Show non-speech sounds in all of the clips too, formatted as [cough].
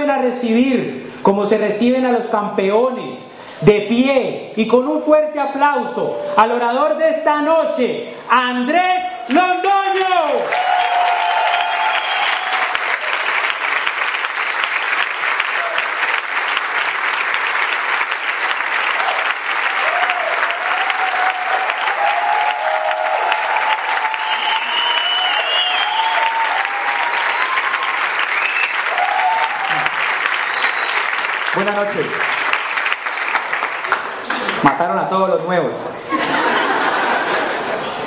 a recibir como se reciben a los campeones, de pie y con un fuerte aplauso al orador de esta noche, Andrés Londoño. Buenas noches. Mataron a todos los nuevos.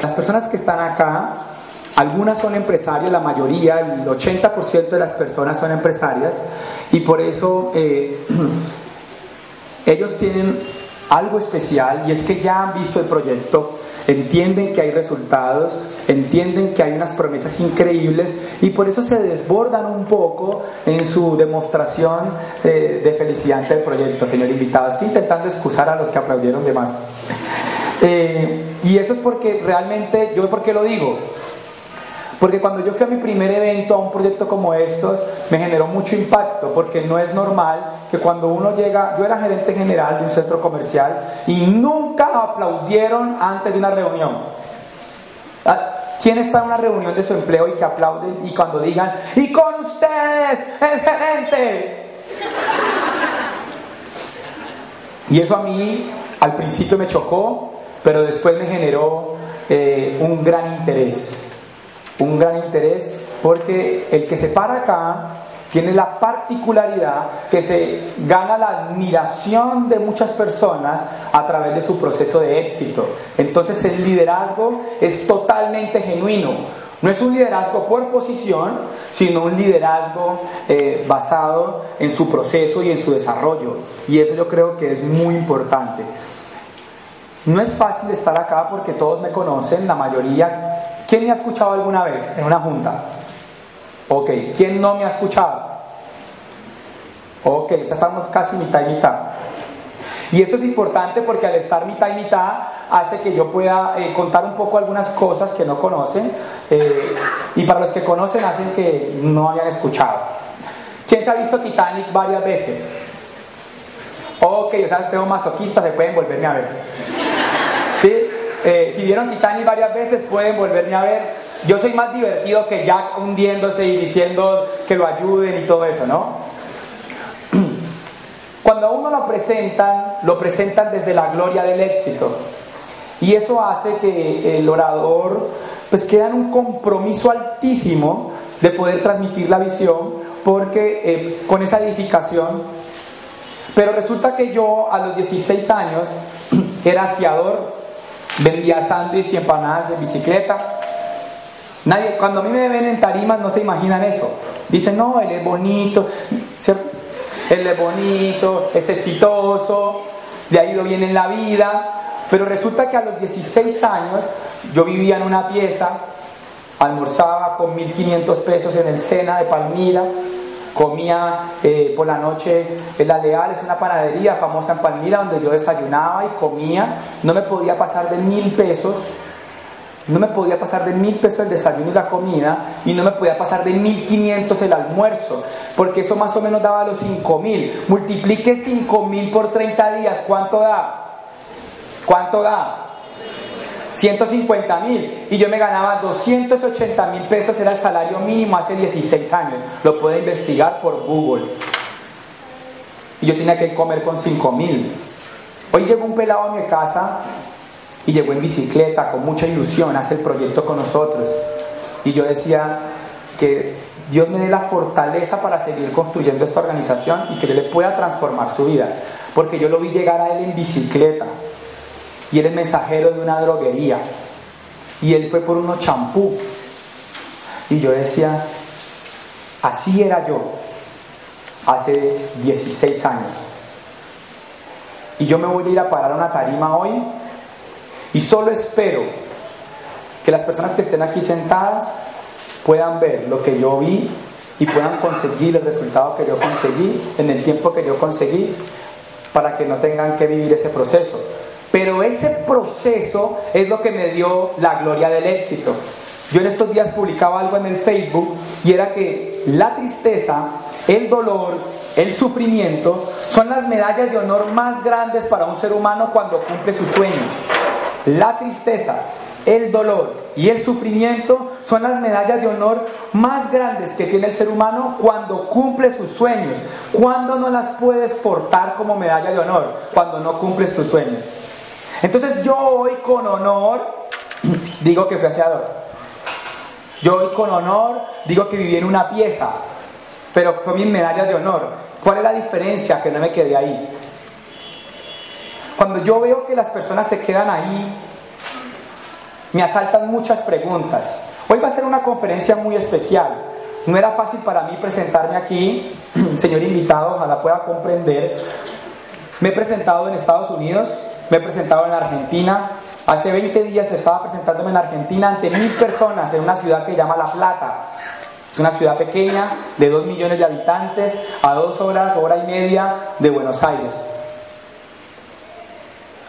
Las personas que están acá, algunas son empresarios, la mayoría, el 80% de las personas son empresarias y por eso eh, [clears throat] ellos tienen algo especial y es que ya han visto el proyecto, entienden que hay resultados, entienden que hay unas promesas increíbles y por eso se desbordan un poco en su demostración eh, de felicidad ante el proyecto, señor invitado. Estoy intentando excusar a los que aplaudieron de más. [laughs] Eh, y eso es porque realmente, ¿yo por qué lo digo? Porque cuando yo fui a mi primer evento, a un proyecto como estos, me generó mucho impacto, porque no es normal que cuando uno llega, yo era gerente general de un centro comercial y nunca aplaudieron antes de una reunión. Ah, ¿Quién está en una reunión de su empleo y que aplauden y cuando digan, y con ustedes, el gerente? Y eso a mí al principio me chocó, pero después me generó eh, un gran interés. Un gran interés porque el que se para acá tiene la particularidad que se gana la admiración de muchas personas a través de su proceso de éxito. Entonces el liderazgo es totalmente genuino. No es un liderazgo por posición, sino un liderazgo eh, basado en su proceso y en su desarrollo. Y eso yo creo que es muy importante. No es fácil estar acá porque todos me conocen, la mayoría. ¿Quién me ha escuchado alguna vez en una junta? Ok, ¿quién no me ha escuchado? Ok, ya estamos casi mitad y mitad. Y eso es importante porque al estar mitad y mitad hace que yo pueda eh, contar un poco algunas cosas que no conocen eh, y para los que conocen hacen que no hayan escuchado. ¿Quién se ha visto Titanic varias veces? Ok, o sea, tengo masoquistas, se pueden volverme a ver. Eh, si vieron Titanic varias veces, pueden volverme a ver. Yo soy más divertido que Jack hundiéndose y diciendo que lo ayuden y todo eso, ¿no? [clears throat] Cuando a uno lo presentan, lo presentan desde la gloria del éxito. Y eso hace que el orador pues queda en un compromiso altísimo de poder transmitir la visión, porque eh, pues, con esa edificación. Pero resulta que yo a los 16 años [clears throat] era asiador, vendía sándwiches y empanadas en bicicleta, Nadie, cuando a mí me ven en tarimas no se imaginan eso. Dicen, no, él es bonito, él es bonito, es exitoso, le ha ido bien en la vida. Pero resulta que a los 16 años yo vivía en una pieza, almorzaba con 1.500 pesos en el Sena de Palmira, comía eh, por la noche en La Leal, es una panadería famosa en Palmira donde yo desayunaba y comía, no me podía pasar de mil pesos no me podía pasar de mil pesos el desayuno y la comida y no me podía pasar de mil quinientos el almuerzo, porque eso más o menos daba los cinco mil. Multiplique cinco mil por 30 días, ¿cuánto da? ¿Cuánto da? 150 mil y yo me ganaba 280 mil pesos, era el salario mínimo hace 16 años. Lo puede investigar por Google. Y yo tenía que comer con 5 mil. Hoy llegó un pelado a mi casa y llegó en bicicleta con mucha ilusión, hace el proyecto con nosotros. Y yo decía que Dios me dé la fortaleza para seguir construyendo esta organización y que le pueda transformar su vida. Porque yo lo vi llegar a él en bicicleta y él es mensajero de una droguería y él fue por unos champú. Y yo decía, así era yo hace 16 años. Y yo me voy a ir a parar a una tarima hoy y solo espero que las personas que estén aquí sentadas puedan ver lo que yo vi y puedan conseguir el resultado que yo conseguí en el tiempo que yo conseguí para que no tengan que vivir ese proceso. Pero ese proceso es lo que me dio la gloria del éxito. Yo en estos días publicaba algo en el Facebook y era que la tristeza el dolor, el sufrimiento son las medallas de honor más grandes para un ser humano cuando cumple sus sueños. La tristeza, el dolor y el sufrimiento son las medallas de honor más grandes que tiene el ser humano cuando cumple sus sueños. ¿Cuándo no las puedes portar como medalla de honor? Cuando no cumples tus sueños. Entonces yo hoy con honor digo que fui aseador. Yo hoy con honor digo que viví en una pieza, pero fue mi medalla de honor. ¿Cuál es la diferencia? Que no me quedé ahí. Cuando yo veo que las personas se quedan ahí, me asaltan muchas preguntas. Hoy va a ser una conferencia muy especial. No era fácil para mí presentarme aquí, [clears throat] señor invitado, ojalá pueda comprender. Me he presentado en Estados Unidos, me he presentado en Argentina. Hace 20 días estaba presentándome en Argentina ante mil personas en una ciudad que se llama La Plata. Es una ciudad pequeña de 2 millones de habitantes a dos horas, hora y media de Buenos Aires.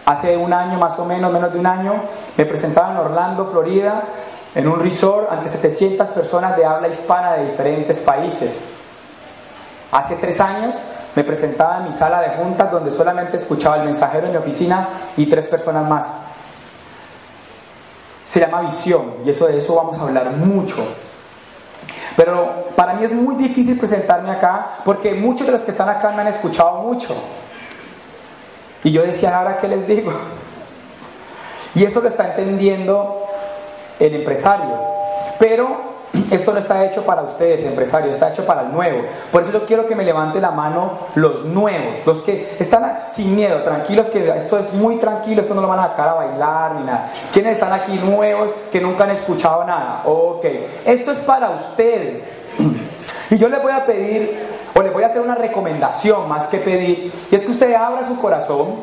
Hace un año, más o menos, menos de un año, me presentaba en Orlando, Florida, en un resort ante 700 personas de habla hispana de diferentes países. Hace tres años me presentaba en mi sala de juntas donde solamente escuchaba el mensajero en mi oficina y tres personas más. Se llama visión y eso de eso vamos a hablar mucho. Pero para mí es muy difícil presentarme acá porque muchos de los que están acá me han escuchado mucho. Y yo decía, ahora qué les digo. Y eso lo está entendiendo el empresario. Pero esto no está hecho para ustedes, empresarios, está hecho para el nuevo. Por eso yo quiero que me levante la mano los nuevos, los que están sin miedo, tranquilos, que esto es muy tranquilo, esto no lo van a sacar a bailar ni nada. ¿Quiénes están aquí nuevos que nunca han escuchado nada? Ok, esto es para ustedes. [clears throat] Y yo les voy a pedir, o les voy a hacer una recomendación más que pedir, y es que usted abra su corazón,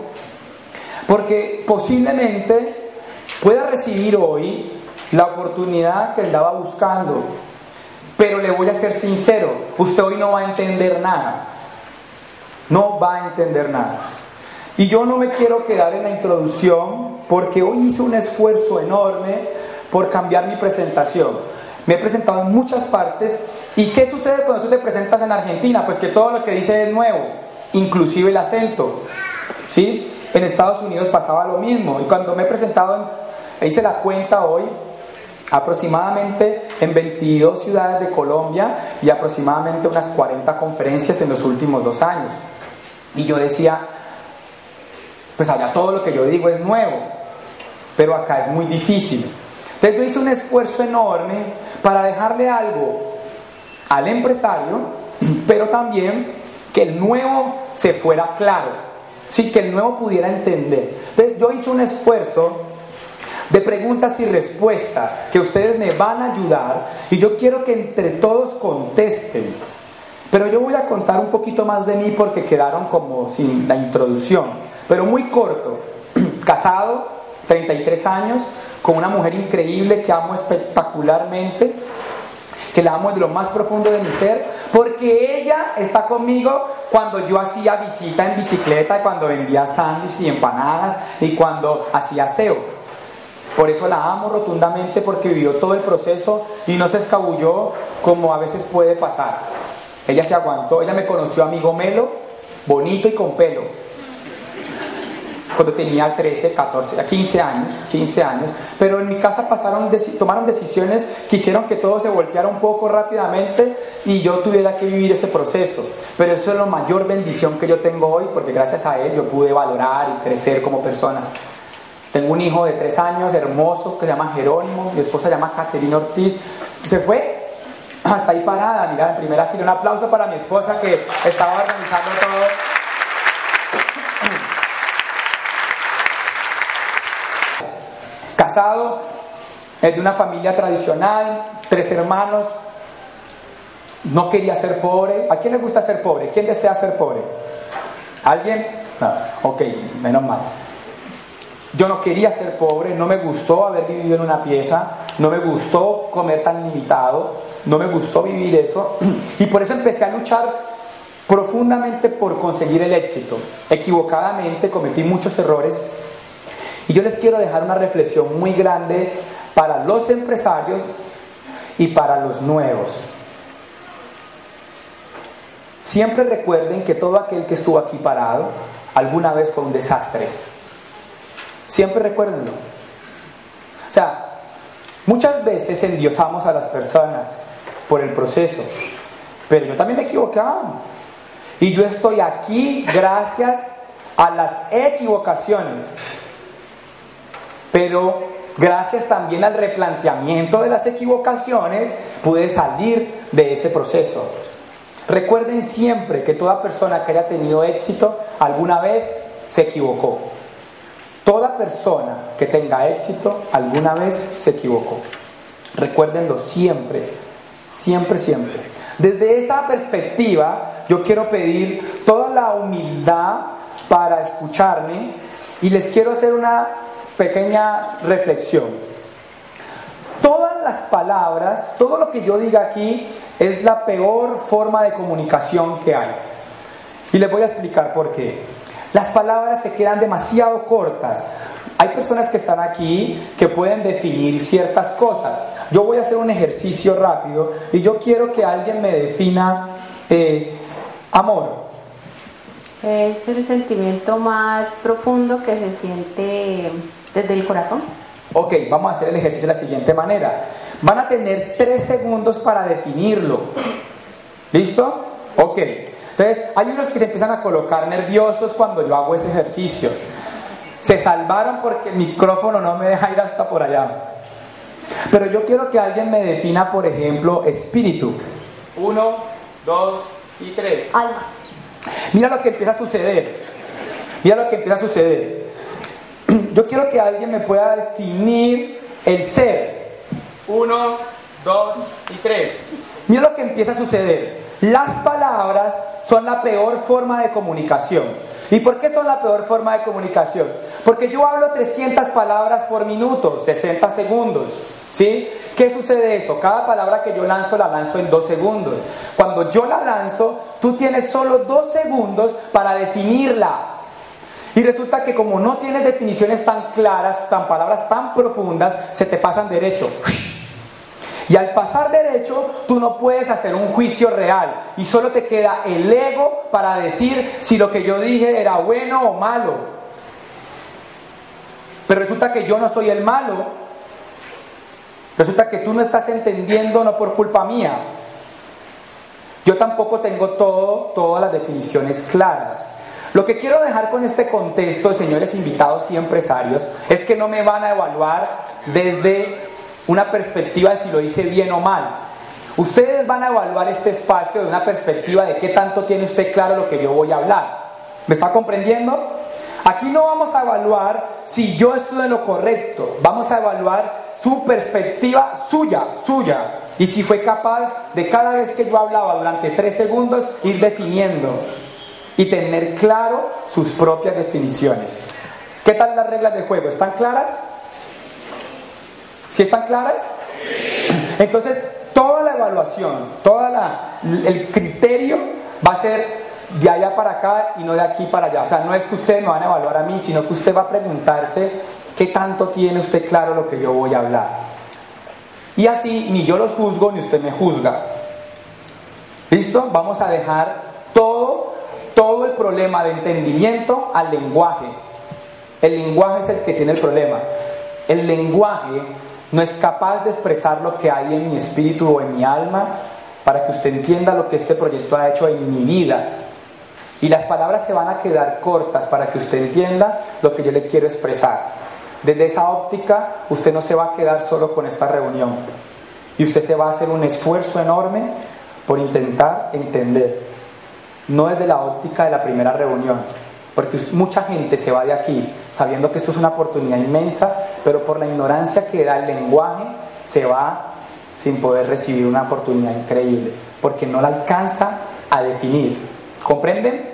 porque posiblemente pueda recibir hoy la oportunidad que andaba buscando. Pero le voy a ser sincero, usted hoy no va a entender nada. No va a entender nada. Y yo no me quiero quedar en la introducción porque hoy hice un esfuerzo enorme por cambiar mi presentación. Me he presentado en muchas partes. ¿Y qué sucede cuando tú te presentas en Argentina? Pues que todo lo que dice es nuevo, inclusive el acento. ¿Sí? En Estados Unidos pasaba lo mismo. Y cuando me he presentado, hice la cuenta hoy, aproximadamente en 22 ciudades de Colombia y aproximadamente unas 40 conferencias en los últimos dos años. Y yo decía, pues allá todo lo que yo digo es nuevo, pero acá es muy difícil. Entonces yo hice un esfuerzo enorme para dejarle algo al empresario, [clears throat] pero también que el nuevo se fuera claro, sí, que el nuevo pudiera entender. Entonces yo hice un esfuerzo de preguntas y respuestas que ustedes me van a ayudar y yo quiero que entre todos contesten. Pero yo voy a contar un poquito más de mí porque quedaron como sin la introducción, pero muy corto. [clears throat] Casado, 33 años, con una mujer increíble que amo espectacularmente, que la amo de lo más profundo de mi ser, porque ella está conmigo cuando yo hacía visita en bicicleta, cuando vendía sándwiches y empanadas y cuando hacía aseo. Por eso la amo rotundamente porque vivió todo el proceso y no se escabulló como a veces puede pasar. Ella se aguantó, ella me conoció amigo Melo, bonito y con pelo. Cuando tenía 13, 14, 15 años, 15 años, pero en mi casa pasaron, tomaron decisiones que hicieron que todo se volteara un poco rápidamente y yo tuviera que vivir ese proceso. Pero eso es la mayor bendición que yo tengo hoy porque gracias a él yo pude valorar y crecer como persona. Tengo un hijo de tres años, hermoso, que se llama Jerónimo, mi esposa se llama Caterina Ortiz. Se fue [clears throat] hasta ahí parada, mira, en primera fila. Un aplauso para mi esposa que estaba organizando todo. Casado, es de una familia tradicional, tres hermanos. No quería ser pobre. ¿A quién le gusta ser pobre? ¿Quién desea ser pobre? ¿Alguien? No. Ok, menos mal. Yo no quería ser pobre, no me gustó haber vivido en una pieza, no me gustó comer tan limitado, no me gustó vivir eso. [clears throat] Y por eso empecé a luchar profundamente por conseguir el éxito. Equivocadamente cometí muchos errores. Y yo les quiero dejar una reflexión muy grande para los empresarios y para los nuevos. siempre recuerden que todo aquel que estuvo aquí parado alguna vez fue un desastre. Siempre recuérdenlo. O sea, muchas veces endiosamos a las personas por el proceso, pero yo también me he equivocado. Y yo estoy aquí gracias a las equivocaciones. Pero gracias también al replanteamiento de las equivocaciones, pude salir de ese proceso. Recuerden siempre que toda persona que haya tenido éxito alguna vez se equivocó. Toda persona que tenga éxito alguna vez se equivocó. Recuérdenlo siempre, siempre, siempre. Desde esa perspectiva yo quiero pedir toda la humildad para escucharme y les quiero hacer una pequeña reflexión. Todas las palabras, todo lo que yo diga aquí es la peor forma de comunicación que hay. Y les voy a explicar por qué. Las palabras se quedan demasiado cortas. Hay personas que están aquí que pueden definir ciertas cosas. Yo voy a hacer un ejercicio rápido y yo quiero que alguien me defina eh, amor. Es el sentimiento más profundo que se siente desde el corazón. Ok, vamos a hacer el ejercicio de la siguiente manera. Van a tener tres segundos para definirlo. ¿Listo? Ok. Entonces, hay unos que se empiezan a colocar nerviosos cuando yo hago ese ejercicio. Se salvaron porque el micrófono no me deja ir hasta por allá. Pero yo quiero que alguien me defina, por ejemplo, espíritu. Uno, dos y tres. Alma. Mira lo que empieza a suceder. Mira lo que empieza a suceder. [clears throat] Yo quiero que alguien me pueda definir el ser. Uno, dos y tres. Mira lo que empieza a suceder. Las palabras son la peor forma de comunicación. ¿Y por qué son la peor forma de comunicación? Porque yo hablo 300 palabras por minuto, 60 segundos. ¿Sí? ¿Qué sucede eso? Cada palabra que yo lanzo la lanzo en dos segundos. Cuando yo la lanzo, tú tienes solo dos segundos para definirla. Y resulta que como no tienes definiciones tan claras, tan palabras tan profundas, se te pasan derecho. Y al pasar derecho, tú no puedes hacer un juicio real y solo te queda el ego para decir si lo que yo dije era bueno o malo. Pero resulta que yo no soy el malo, Resulta que tú no estás entendiendo no por culpa mía. Yo tampoco tengo todo, todas las definiciones claras. Lo que quiero dejar con este contexto, señores invitados y empresarios, es que no me van a evaluar desde una perspectiva de si lo hice bien o mal. Ustedes van a evaluar este espacio de una perspectiva de qué tanto tiene usted claro lo que yo voy a hablar. ¿Me está comprendiendo? Aquí no vamos a evaluar si yo estuve en lo correcto, vamos a evaluar su perspectiva suya, suya. Y si fue capaz de cada vez que yo hablaba durante tres segundos ir definiendo y tener claro sus propias definiciones. ¿Qué tal las reglas del juego? ¿Están claras? ¿Sí están claras? Entonces, toda la evaluación, todo el criterio va a ser de allá para acá y no de aquí para allá. O sea, no es que ustedes me van a evaluar a mí, sino que usted va a preguntarse qué tanto tiene usted claro lo que yo voy a hablar. Y así ni yo los juzgo ni usted me juzga. ¿Listo? Vamos a dejar todo, todo el problema de entendimiento al lenguaje. El lenguaje es el que tiene el problema. El lenguaje no es capaz de expresar lo que hay en mi espíritu o en mi alma para que usted entienda lo que este proyecto ha hecho en mi vida y las palabras se van a quedar cortas para que usted entienda lo que yo le quiero expresar. Desde esa óptica, usted no se va a quedar solo con esta reunión. Y usted se va a hacer un esfuerzo enorme por intentar entender. No desde la óptica de la primera reunión. Porque mucha gente se va de aquí sabiendo que esto es una oportunidad inmensa, pero por la ignorancia que da el lenguaje, se va sin poder recibir una oportunidad increíble. Porque no la alcanza a definir. ¿Comprenden?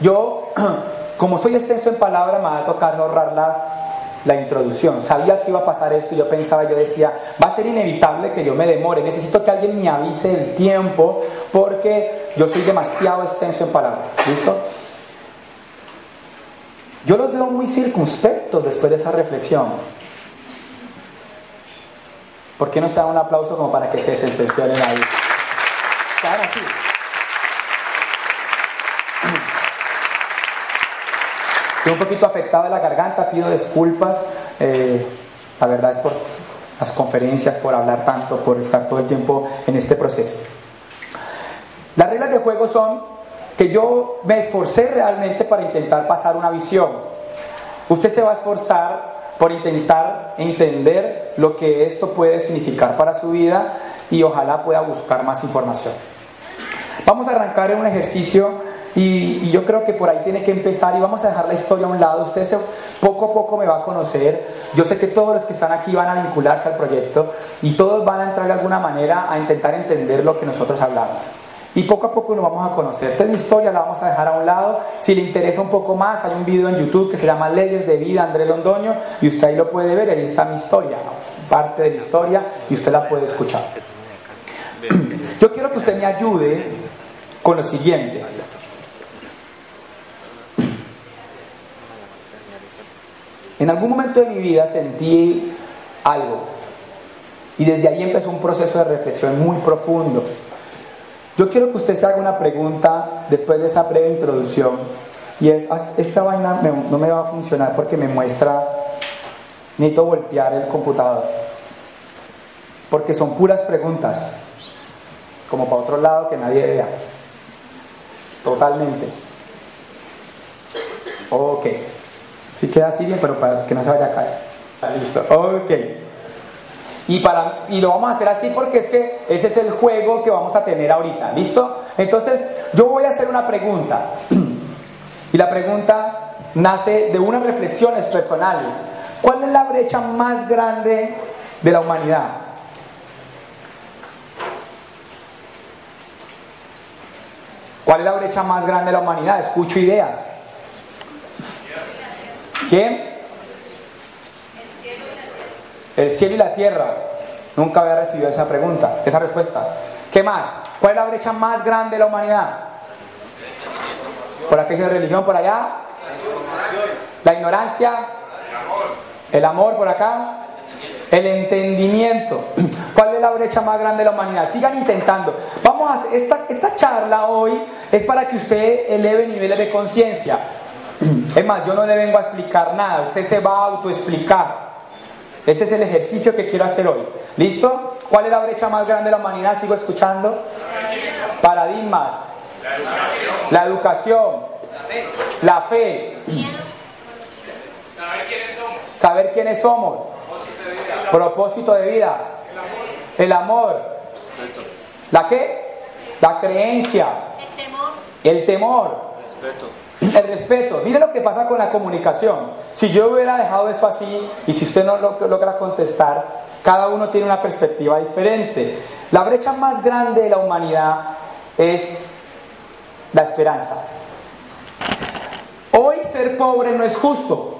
Yo, [clears throat] como soy extenso en palabra, me va a tocar ahorrar la introducción. Sabía que iba a pasar esto y yo pensaba, yo decía, va a ser inevitable que yo me demore. Necesito que alguien me avise el tiempo porque yo soy demasiado extenso en palabra. ¿Listo? Yo los veo muy circunspectos después de esa reflexión. ¿Por qué no se da un aplauso como para que se sentencioren ahí? Claro, sí. [clears throat] Estoy un poquito afectado de la garganta, pido disculpas. Eh, la verdad es por las conferencias, por hablar tanto, por estar todo el tiempo en este proceso. Las reglas de juego son que yo me esforcé realmente para intentar pasar una visión. Usted se va a esforzar por intentar entender lo que esto puede significar para su vida y ojalá pueda buscar más información. Vamos a arrancar en un ejercicio y, yo creo que por ahí tiene que empezar y vamos a dejar la historia a un lado. Usted poco a poco me va a conocer. Yo sé que todos los que están aquí van a vincularse al proyecto y todos van a entrar de alguna manera a intentar entender lo que nosotros hablamos. Y poco a poco nos vamos a conocer. Esta es mi historia, la vamos a dejar a un lado. Si le interesa un poco más, hay un video en YouTube que se llama Leyes de Vida André Londoño y usted ahí lo puede ver, ahí está mi historia, parte de mi historia y usted la puede escuchar. [clears throat] Yo quiero que usted me ayude con lo siguiente. [clears throat] En algún momento de mi vida sentí algo y desde ahí empezó un proceso de reflexión muy profundo. Yo quiero que usted se haga una pregunta después de esa breve introducción y es, ah, esta vaina no me va a funcionar porque me muestra, necesito voltear el computador, porque son puras preguntas, como para otro lado que nadie vea, totalmente. Ok. Si queda así bien, pero para que no se vaya a caer. Listo, ok. Y, para, y lo vamos a hacer así porque es que ese es el juego que vamos a tener ahorita, ¿listo? Entonces, yo voy a hacer una pregunta. [clears throat] Y la pregunta nace de unas reflexiones personales. ¿Cuál es la brecha más grande de la humanidad? ¿Cuál es la brecha más grande de la humanidad? Escucho ideas. ¿Quién? El cielo y la tierra. Nunca había recibido esa pregunta, esa respuesta. ¿Qué más? ¿Cuál es la brecha más grande de la humanidad? ¿Por aquí dice religión? ¿Por allá? La ignorancia. El amor por acá. El entendimiento. [clears throat] ¿Cuál es la brecha más grande de la humanidad? Sigan intentando. Vamos a esta, esta charla hoy es para que usted eleve niveles de conciencia. [clears throat] Es más, yo no le vengo a explicar nada, usted se va a autoexplicar. Ese es el ejercicio que quiero hacer hoy. ¿Listo? ¿Cuál es la brecha más grande de la humanidad? Sigo escuchando. Paradigmas. La educación. La fe. Saber quiénes somos. Saber quiénes somos. Propósito de vida. El amor. ¿La qué? La creencia. El temor. El respeto. Mire lo que pasa con la comunicación. Si yo hubiera dejado eso así y si usted no lo, logra contestar, cada uno tiene una perspectiva diferente. La brecha más grande de la humanidad es la esperanza. Hoy ser pobre no es justo.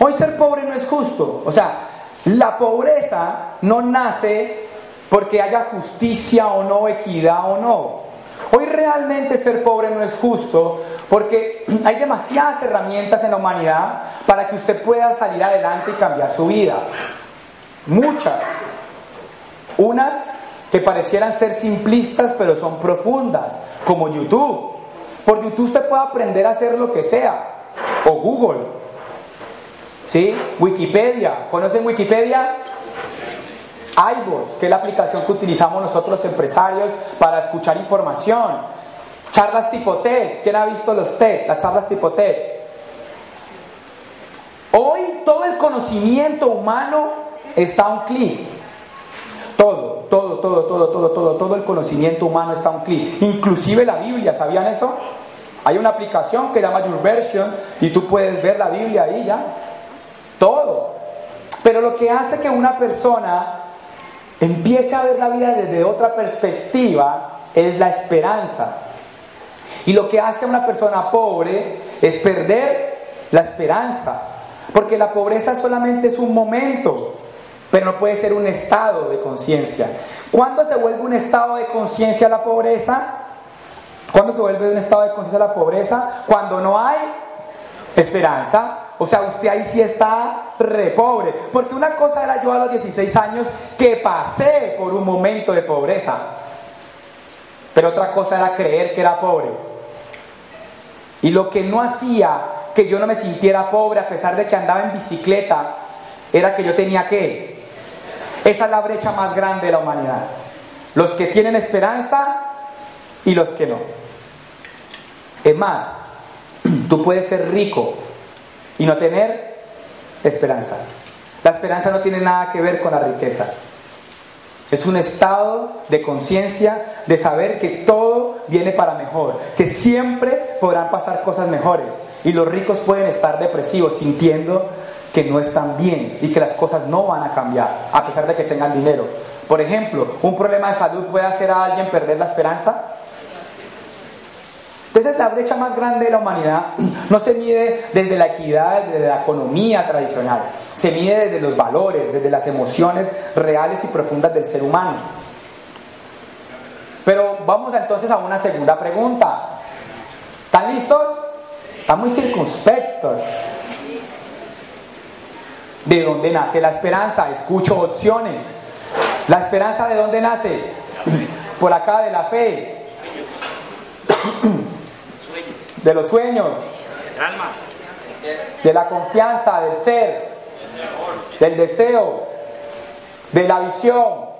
Hoy ser pobre no es justo. O sea, la pobreza no nace porque haya justicia o no, equidad o no. Hoy realmente ser pobre no es justo porque [clears throat] hay demasiadas herramientas en la humanidad para que usted pueda salir adelante y cambiar su vida. Muchas. Unas que parecieran ser simplistas pero son profundas, como YouTube. Por YouTube usted puede aprender a hacer lo que sea. O Google. ¿Sí? Wikipedia. ¿Conocen Wikipedia? iVoox, que es la aplicación que utilizamos nosotros empresarios para escuchar información. Charlas tipo TED. ¿Quién ha visto los TED? Las charlas tipo TED. Hoy todo el conocimiento humano está a un clic. Todo, todo, todo, todo, todo, todo, todo el conocimiento humano está a un clic. Inclusive la Biblia, ¿sabían eso? Hay una aplicación que llama YourVersion y tú puedes ver la Biblia ahí ya. Todo. Pero lo que hace que una persona empiece a ver la vida desde otra perspectiva es la esperanza. Y lo que hace a una persona pobre es perder la esperanza. Porque la pobreza solamente es un momento, pero no puede ser un estado de conciencia. ¿Cuándo se vuelve un estado de conciencia la pobreza? ¿Cuándo se vuelve un estado de conciencia la pobreza? Cuando no hay esperanza. O sea, usted ahí sí está re pobre. Porque una cosa era yo a los 16 años que pasé por un momento de pobreza. Pero otra cosa era creer que era pobre. Y lo que no hacía que yo no me sintiera pobre a pesar de que andaba en bicicleta era que yo tenía que. Esa es la brecha más grande de la humanidad. Los que tienen esperanza y los que no. Es más, [clears throat] tú puedes ser rico y no tener esperanza. La esperanza no tiene nada que ver con la riqueza. Es un estado de conciencia, de saber que todo viene para mejor, que siempre podrán pasar cosas mejores. Y los ricos pueden estar depresivos, sintiendo que no están bien y que las cosas no van a cambiar, a pesar de que tengan dinero. Por ejemplo, ¿un problema de salud puede hacer a alguien perder la esperanza? Entonces la brecha más grande de la humanidad [clears throat] no se mide desde la equidad, desde la economía tradicional, se mide desde los valores, desde las emociones reales y profundas del ser humano. Pero vamos entonces a una segunda pregunta. ¿Están listos? Están muy circunspectos. ¿De dónde nace la esperanza? Escucho opciones. ¿La esperanza de dónde nace? [clears throat] Por acá de la fe [clears throat] de los sueños, de la confianza, del ser, del deseo, de la visión.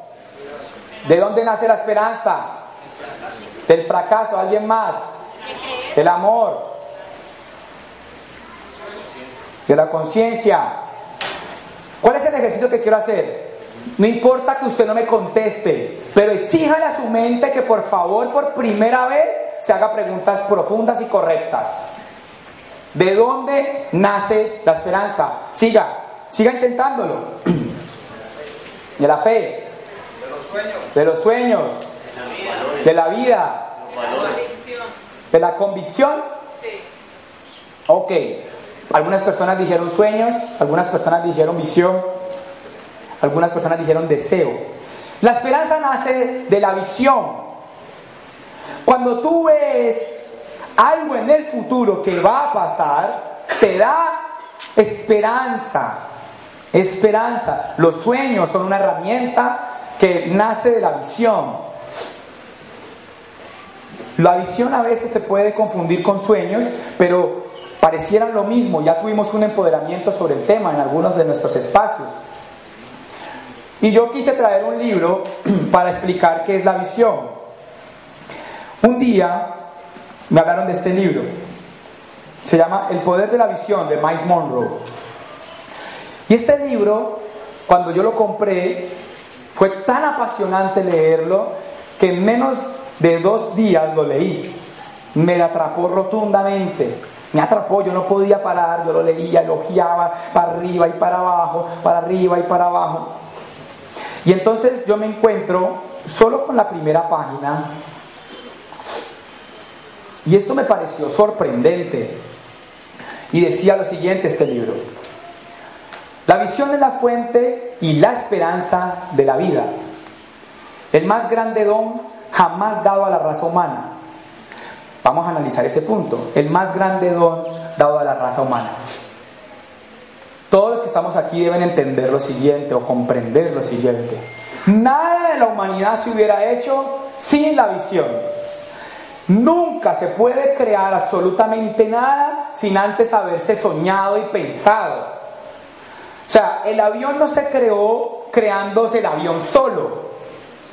¿De dónde nace la esperanza? Del fracaso, alguien más. Del amor. De la conciencia. ¿Cuál es el ejercicio que quiero hacer? No importa que usted no me conteste, pero exíjale a su mente que por favor, por primera vez, se haga preguntas profundas y correctas. ¿De dónde nace la esperanza? Siga, siga intentándolo. [clears throat] De la fe, de los sueños, de la vida, de la convicción. Ok, algunas personas dijeron sueños, algunas personas dijeron visión, algunas personas dijeron deseo. La esperanza nace de la visión, cuando tú ves algo en el futuro que va a pasar, te da esperanza. Esperanza. Los sueños son una herramienta que nace de la visión. La visión a veces se puede confundir con sueños, pero parecieran lo mismo. Ya tuvimos un empoderamiento sobre el tema en algunos de nuestros espacios. Y yo quise traer un libro [clears throat] para explicar qué es la visión. Un día me hablaron de este libro. Se llama El poder de la visión de Miles Monroe. Y este libro, cuando yo lo compré, fue tan apasionante leerlo que en menos de dos días lo leí. Me atrapó rotundamente. Me atrapó, yo no podía parar, yo lo leía, elogiaba para arriba y para abajo, para arriba y para abajo. Y entonces yo me encuentro solo con la primera página y esto me pareció sorprendente. Y decía lo siguiente este libro. La visión es la fuente y la esperanza de la vida. El más grande don jamás dado a la raza humana. Vamos a analizar ese punto. El más grande don dado a la raza humana. Todos los que estamos aquí deben entender lo siguiente o comprender lo siguiente. Nada de la humanidad se hubiera hecho sin la visión. Nunca se puede crear absolutamente nada sin antes haberse soñado y pensado. O sea, el avión no se creó creándose el avión solo.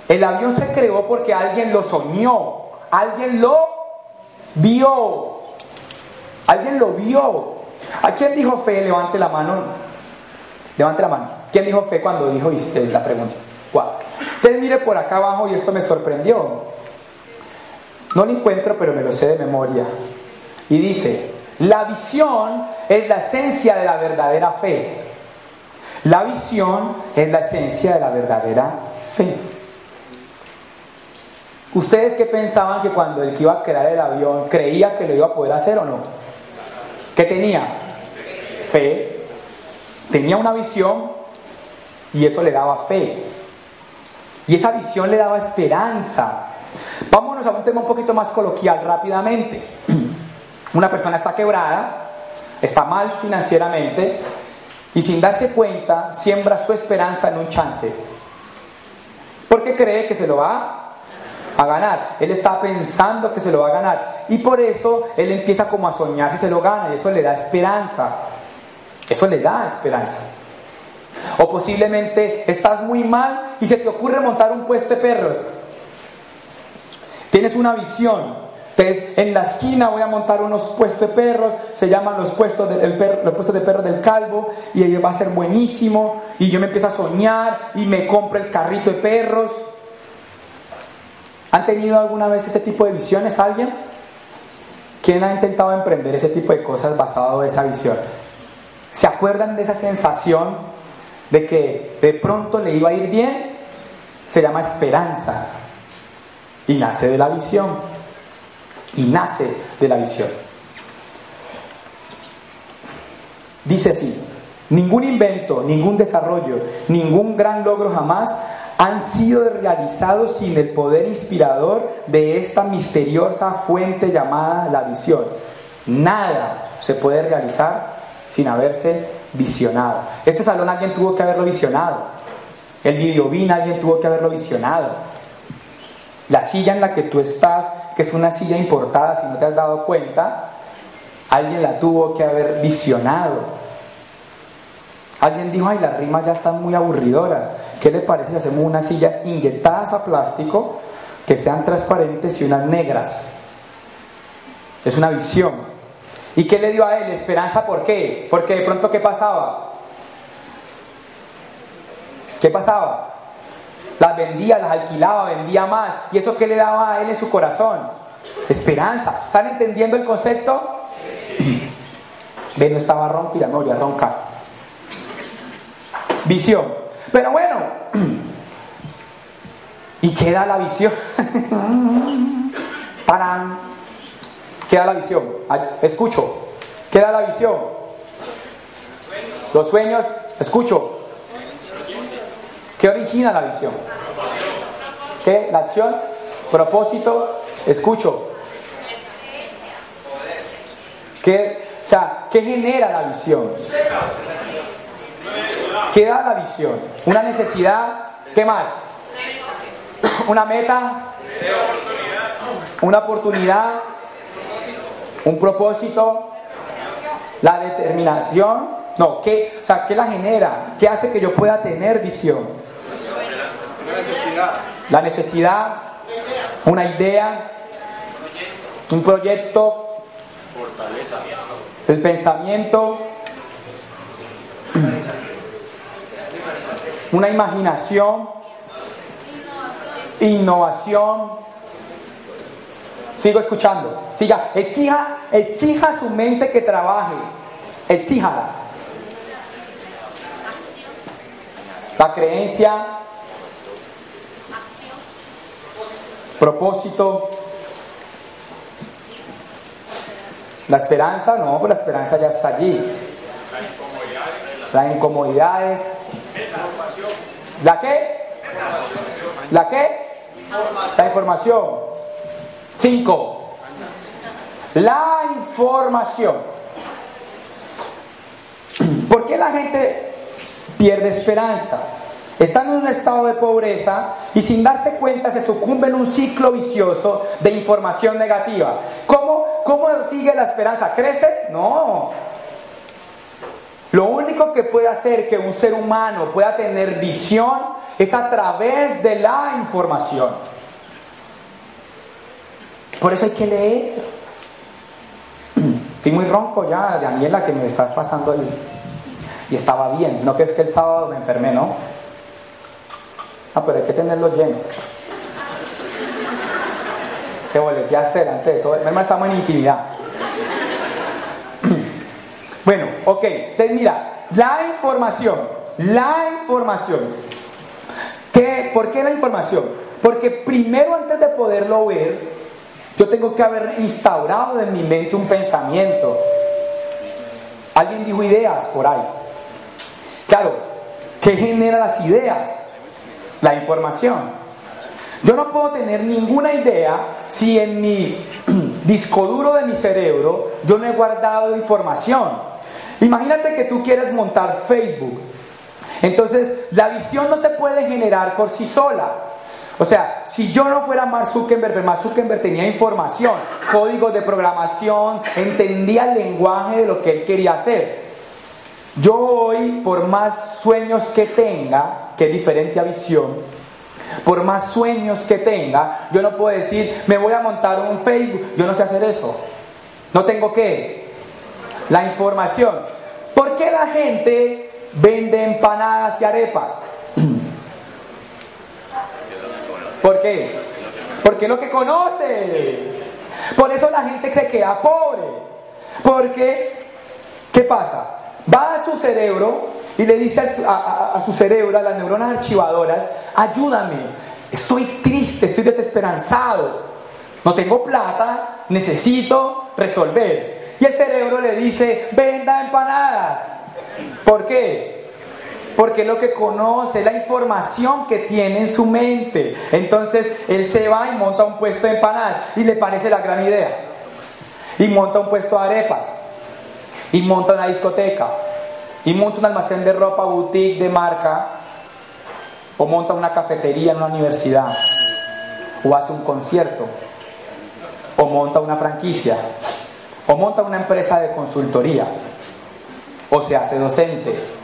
El avión se creó porque alguien lo soñó, alguien lo vio, alguien lo vio. ¿A quién dijo fe? Levante la mano. Levante la mano. ¿Quién dijo fe cuando dijo la pregunta? Cuatro. Entonces mire por acá abajo y esto me sorprendió. No lo encuentro, pero me lo sé de memoria. Y dice, la visión es la esencia de la verdadera fe. La visión es la esencia de la verdadera fe. ¿Ustedes qué pensaban que cuando el que iba a crear el avión creía que lo iba a poder hacer o no? ¿Qué tenía? Fe. Tenía una visión y eso le daba fe. Y esa visión le daba esperanza. Vámonos a un tema un poquito más coloquial rápidamente. [clears throat] Una persona está quebrada, está mal financieramente y sin darse cuenta siembra su esperanza en un chance. Porque cree que se lo va a ganar. Él está pensando que se lo va a ganar. Y por eso él empieza como a soñar si se lo gana. Y eso le da esperanza. Eso le da esperanza. O posiblemente estás muy mal y se te ocurre montar un puesto de perros. Tienes una visión. Entonces, en la esquina voy a montar unos puestos de perros, se llaman los puestos, de, los puestos de perros del calvo, y va a ser buenísimo, y yo me empiezo a soñar, y me compro el carrito de perros. ¿Han tenido alguna vez ese tipo de visiones alguien? ¿Quién ha intentado emprender ese tipo de cosas basado en esa visión? ¿Se acuerdan de esa sensación de que de pronto le iba a ir bien? Se llama esperanza y nace de la visión. Y nace de la visión. Dice así, ningún invento, ningún desarrollo, ningún gran logro jamás han sido realizados sin el poder inspirador de esta misteriosa fuente llamada la visión. Nada se puede realizar sin haberse visionado. Este salón alguien tuvo que haberlo visionado. El videobin alguien tuvo que haberlo visionado. La silla en la que tú estás, que es una silla importada, si no te has dado cuenta, alguien la tuvo que haber visionado. Alguien dijo, ay, las rimas ya están muy aburridoras. ¿Qué le parece si hacemos unas sillas inyectadas a plástico que sean transparentes y unas negras? Es una visión. ¿Y qué le dio a él? Esperanza, ¿por qué? Porque de pronto, ¿qué pasaba? ¿Qué pasaba? Las vendía, las alquilaba, vendía más. ¿Y eso qué le daba a él en su corazón? Esperanza. ¿Están entendiendo el concepto? [clears throat] Ve, no estaba ronca y ya no volvió a roncar. Visión. Pero bueno, [clears throat] ¿y qué da la visión? [laughs] Paran. ¿Qué da la visión? Escucho. ¿Qué da la visión? Los sueños. Escucho. ¿Qué origina la visión? ¿Qué? La acción. Propósito. Escucho. ¿Qué, o sea, ¿qué genera la visión? ¿Qué da la visión? Una necesidad. ¿Qué más? Una meta. Una oportunidad. Un propósito. La determinación. No, ¿qué, o sea, ¿qué la genera? ¿Qué hace que yo pueda tener visión? La necesidad, una idea, un proyecto, el pensamiento, una imaginación, innovación. Sigo escuchando. Siga, exija, exija a su mente que trabaje. Exíjala. La creencia, propósito, la esperanza, no, pues la esperanza ya está allí. Las incomodidades. ¿La qué? ¿La qué? La información. Cinco. La información. ¿Por qué la gente pierde esperanza? Están en un estado de pobreza y sin darse cuenta se sucumbe en un ciclo vicioso de información negativa. ¿Cómo, cómo sigue la esperanza? ¿Crece? No. Lo único que puede hacer que un ser humano pueda tener visión es a través de la información. Por eso hay que leer. [clears throat] Estoy muy ronco ya, Daniela, que me estás pasando ahí. Y estaba bien, no que es que el sábado me enfermé, ¿no? Ah, pero hay que tenerlo lleno. Te boleteaste delante de todo. Hermano, estamos en intimidad. [clears throat] Bueno, ok. Entonces, mira, la información. La información. ¿Qué, ¿Por qué la información? Porque primero, antes de poderlo ver, yo tengo que haber instaurado en mi mente un pensamiento. Alguien dijo ideas por ahí. Claro, ¿qué genera las ideas? La información. Yo no puedo tener ninguna idea si en mi [clears throat] disco duro de mi cerebro yo no he guardado información. Imagínate que tú quieres montar Facebook. Entonces, la visión no se puede generar por sí sola. O sea, si yo no fuera Mark Zuckerberg, pero Mark Zuckerberg tenía información, códigos de programación, entendía el lenguaje de lo que él quería hacer. Yo hoy, por más sueños que tenga, que es diferente a visión, por más sueños que tenga, yo no puedo decir, me voy a montar un Facebook, yo no sé hacer eso. No tengo qué. La información. ¿Por qué la gente vende empanadas y arepas? [clears throat] ¿Por qué? Porque lo que conoce. Por eso la gente se queda pobre. Porque, ¿qué pasa? Va a su cerebro y le dice a, su cerebro, a las neuronas archivadoras, ayúdame, estoy triste, estoy desesperanzado, no tengo plata, necesito resolver. Y el cerebro le dice, venda empanadas. ¿Por qué? porque lo que conoce, la información que tiene en su mente. Entonces él se va y monta un puesto de empanadas y le parece la gran idea. Y monta un puesto de arepas. Y monta una discoteca. Y monta un almacén de ropa boutique de marca. O monta una cafetería en una universidad. O hace un concierto. O monta una franquicia. O monta una empresa de consultoría. O se hace docente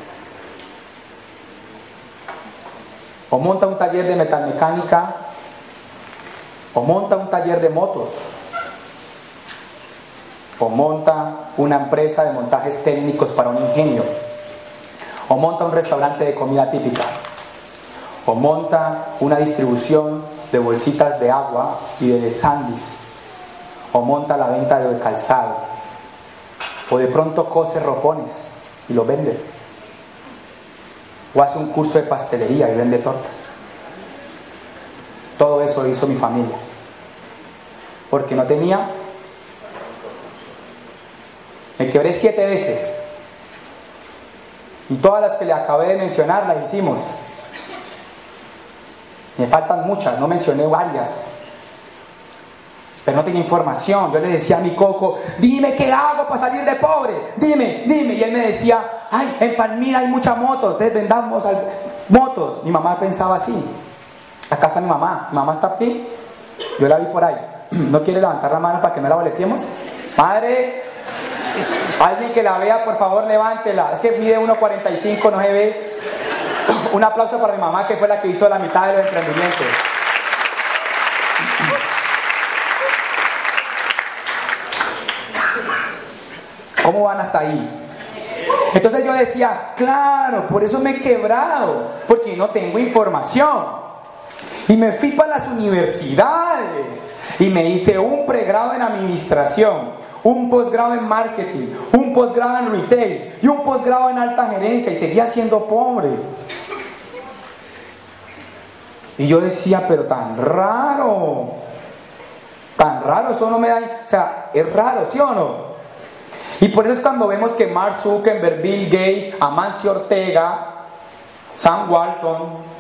o monta un taller de metalmecánica, o monta un taller de motos, o monta una empresa de montajes técnicos para un ingenio, o monta un restaurante de comida típica, o monta una distribución de bolsitas de agua y de sandys, o monta la venta de calzado, o de pronto cose ropones y lo vende o hace un curso de pastelería y vende tortas. Todo eso lo hizo mi familia. Porque no tenía. Me quebré siete veces. Y todas las que le acabé de mencionar las hicimos. Me faltan muchas, no mencioné varias pero no tenía información. Yo le decía a mi coco, dime qué hago para salir de pobre, dime, dime. Y él me decía, ay, en Palmira hay mucha moto, entonces vendamos motos. Mi mamá pensaba así. La casa de mi mamá, mi mamá está aquí, yo la vi por ahí. [clears throat] ¿No quiere levantar la mano para que no la boleteemos? Madre, alguien que la vea, por favor, levántela. Es que mide 1.45, no se ve. [coughs] Un aplauso para mi mamá, que fue la que hizo la mitad de los emprendimientos. ¿Cómo van hasta ahí? Entonces yo decía, claro, por eso me he quebrado, porque no tengo información. Y me fui para las universidades y me hice un pregrado en administración, un posgrado en marketing, un posgrado en retail y un posgrado en alta gerencia y seguía siendo pobre. Y yo decía, pero tan raro, tan raro, eso no me da, o sea, es raro, ¿sí o no? Y por eso es cuando vemos que Mark Zuckerberg, Bill Gates, Amancio Ortega, Sam Walton,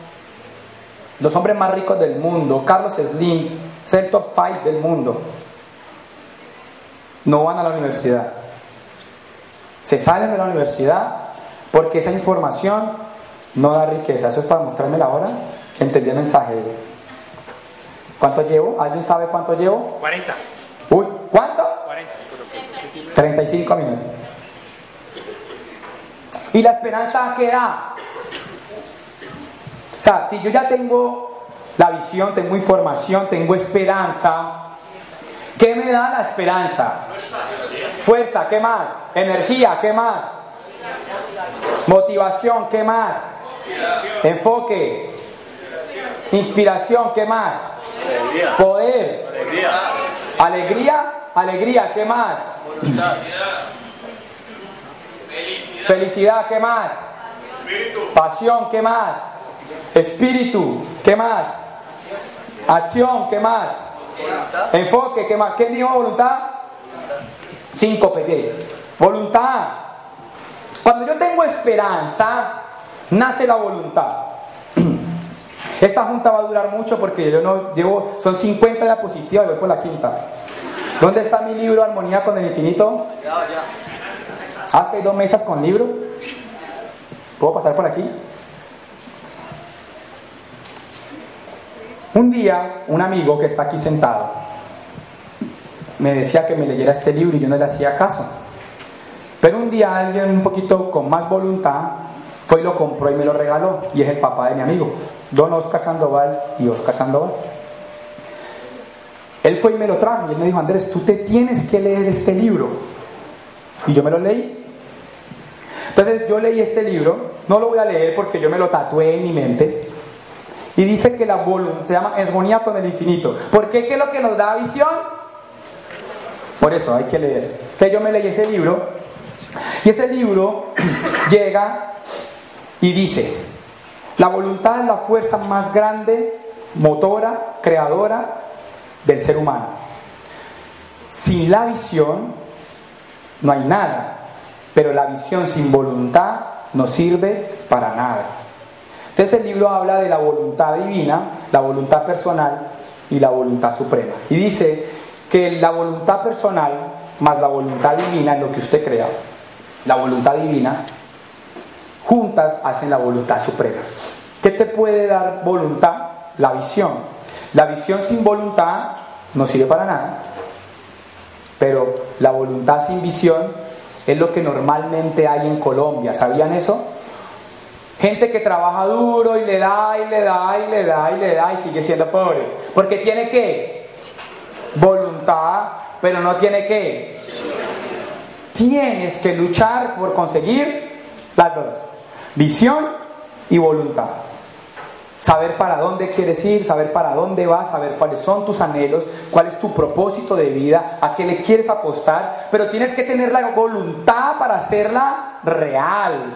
los hombres más ricos del mundo, Carlos Slim, el top 5 del mundo, no van a la universidad. Se salen de la universidad porque esa información no da riqueza. Eso es para mostrarme la hora. Entendí el mensaje. ¿Cuánto llevo? ¿Alguien sabe cuánto llevo? 40. Uy, ¿cuánto? 35 minutos. ¿Y la esperanza qué da? O sea, si yo ya tengo la visión, tengo información, tengo esperanza, ¿qué me da la esperanza? Fuerza, ¿qué más? Energía, ¿qué más? Motivación, ¿qué más? Enfoque. Inspiración, ¿qué más? Poder. Alegría. Alegría, ¿qué más? Felicidad. ¿qué más? Pasión, ¿qué más? Espíritu, ¿qué más? Acción, ¿qué más? Enfoque, ¿qué más? ¿Quién dijo voluntad? Cinco pequeños. Voluntad. Cuando yo tengo esperanza, nace la voluntad. [clears throat] Esta junta va a durar mucho porque yo no llevo, son 50 diapositivas y voy por la quinta. ¿Dónde está mi libro Armonía con el Infinito? Ya, ya. Ah, hay dos mesas con libro. ¿Puedo pasar por aquí? Un día, un amigo que está aquí sentado me decía que me leyera este libro y yo no le hacía caso. Pero un día alguien un poquito con más voluntad fue y lo compró y me lo regaló. Y es el papá de mi amigo, don Oscar Sandoval y Oscar Sandoval. Él fue y me lo trajo y él me dijo, Andrés, tú te tienes que leer este libro. Y yo me lo leí. Entonces yo leí este libro, no lo voy a leer porque yo me lo tatué en mi mente, y dice que la voluntad se llama armonía con el infinito. ¿Por qué? ¿Qué es lo que nos da visión? Por eso hay que leer. Que yo me leí ese libro y ese libro [clears throat] llega y dice, la voluntad es la fuerza más grande, motora, creadora del ser humano. Sin la visión no hay nada, pero la visión sin voluntad no sirve para nada. Entonces el libro habla de la voluntad divina, la voluntad personal y la voluntad suprema. Y dice que la voluntad personal más la voluntad divina es lo que usted crea. La voluntad divina juntas hacen la voluntad suprema. ¿Qué te puede dar voluntad? La visión. La visión sin voluntad no sirve para nada. Pero la voluntad sin visión es lo que normalmente hay en Colombia. ¿Sabían eso? Gente que trabaja duro y le da y le da y le da y le da y sigue siendo pobre. Porque tiene que voluntad, pero no tiene que. Tienes que luchar por conseguir las dos. Visión y voluntad. Saber para dónde quieres ir, saber para dónde vas, saber cuáles son tus anhelos, cuál es tu propósito de vida, a qué le quieres apostar, pero tienes que tener la voluntad para hacerla real.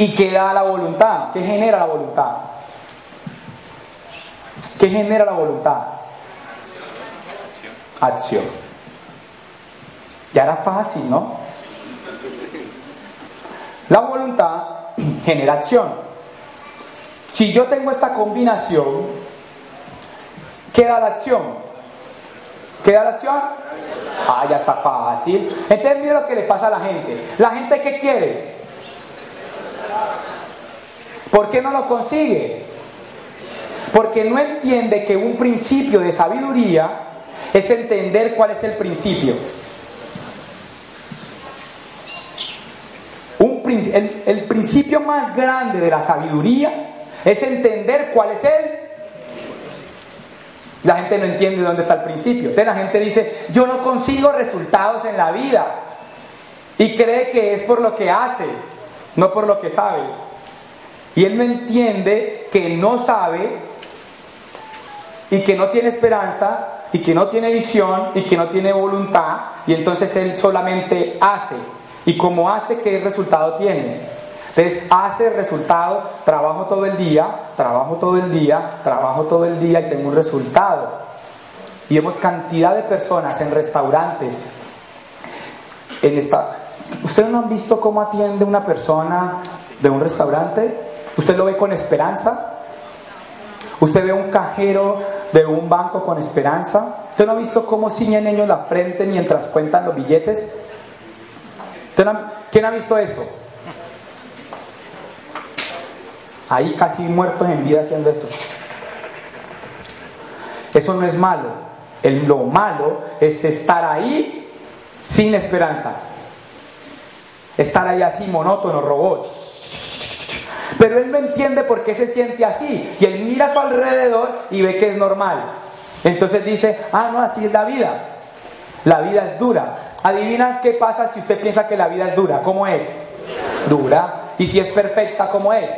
¿Y qué da la voluntad? ¿Qué genera la voluntad? ¿Qué genera la voluntad? Acción. Ya era fácil, ¿no? La voluntad [clears throat] genera acción. Si yo tengo esta combinación, ¿qué da la acción? ¿Qué da la acción? Ah, ya está fácil. Entonces mire lo que le pasa a la gente. ¿La gente qué quiere? ¿Por qué no lo consigue? Porque no entiende que un principio de sabiduría es entender cuál es el principio. Un, el, el principio más grande de la sabiduría es entender cuál es él. La gente no entiende dónde está el principio. Entonces la gente dice, yo no consigo resultados en la vida. Y cree que es por lo que hace, no por lo que sabe. Y él no entiende que no sabe y que no tiene esperanza y que no tiene visión y que no tiene voluntad. Y entonces él solamente hace. Y como hace, ¿qué resultado tiene? Entonces hace resultado, trabajo todo el día, trabajo todo el día, trabajo todo el día y tengo un resultado. Y vemos cantidad de personas en restaurantes. En esta, ¿Ustedes no han visto cómo atiende una persona de un restaurante? ¿Usted lo ve con esperanza? ¿Usted ve un cajero de un banco con esperanza? ¿Usted no ha visto cómo ciñen ellos la frente mientras cuentan los billetes? ¿Quién ha visto eso? ahí casi muertos en vida haciendo esto. Eso no es malo. El, lo malo es estar ahí sin esperanza. Estar ahí así monótono, robot. Pero él no entiende por qué se siente así. Y él mira a su alrededor y ve que es normal. Entonces dice, ah, no, así es la vida. La vida es dura. Adivina qué pasa si usted piensa que la vida es dura. ¿Cómo es? Dura. Y si es perfecta, ¿cómo es?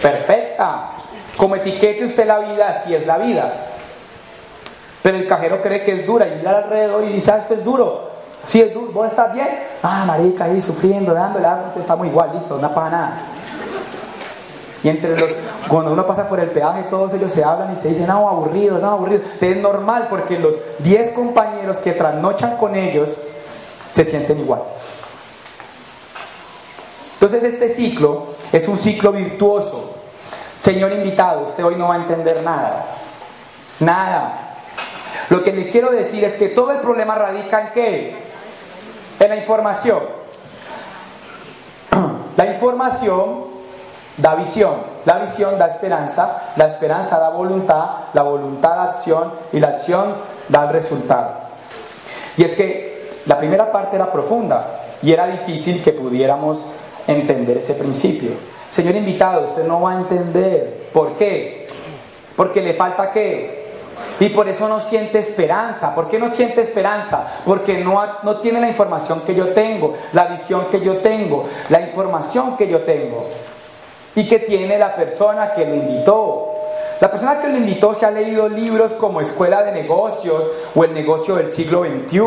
perfecta. Como etiquete usted la vida, así es la vida. Pero el cajero cree que es dura y mira alrededor y dice, ah, esto es duro. Si es duro, ¿vos estás bien? Ah, marica, ahí sufriendo, dándole, ah, estamos igual, listo, no pasa nada. Y entre los, cuando uno pasa por el peaje, todos ellos se hablan y se dicen, no, aburrido, no, aburrido. Es normal porque los 10 compañeros que trasnochan con ellos se sienten igual. Entonces este ciclo es un ciclo virtuoso. Señor invitado, usted hoy no va a entender nada. Nada. Lo que le quiero decir es que todo el problema radica en qué? En la información. [clears throat] La información da visión, la visión da esperanza, la esperanza da voluntad, la voluntad da acción y la acción da el resultado. Y es que la primera parte era profunda y era difícil que pudiéramos entender ese principio. Señor invitado, usted no va a entender. ¿Por qué? Porque le falta qué? Y por eso no siente esperanza. ¿Por qué no siente esperanza? Porque no, no tiene la información que yo tengo, la visión que yo tengo, la información que yo tengo. Y que tiene la persona que lo invitó. La persona que lo invitó se ha leído libros como Escuela de Negocios o El Negocio del Siglo XXI,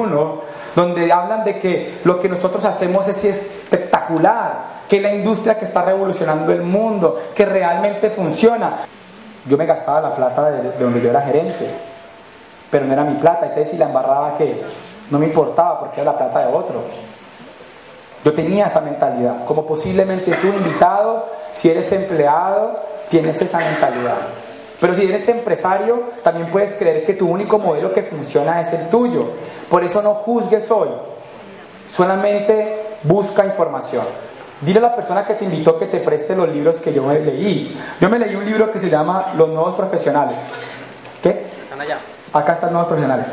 donde hablan de que lo que nosotros hacemos es espectacular, que la industria que está revolucionando el mundo, que realmente funciona. Yo me gastaba la plata de, donde yo era gerente, pero no era mi plata, entonces si la embarraba que no me importaba porque era la plata de otro. Yo tenía esa mentalidad, como posiblemente tú invitado, si eres empleado, tienes esa mentalidad. Pero si eres empresario, también puedes creer que tu único modelo que funciona es el tuyo. Por eso no juzgues hoy. Solamente busca información. Dile a la persona que te invitó que te preste los libros que yo me leí. Yo me leí un libro que se llama Los Nuevos Profesionales. ¿Qué? Están allá. Acá están Nuevos Profesionales.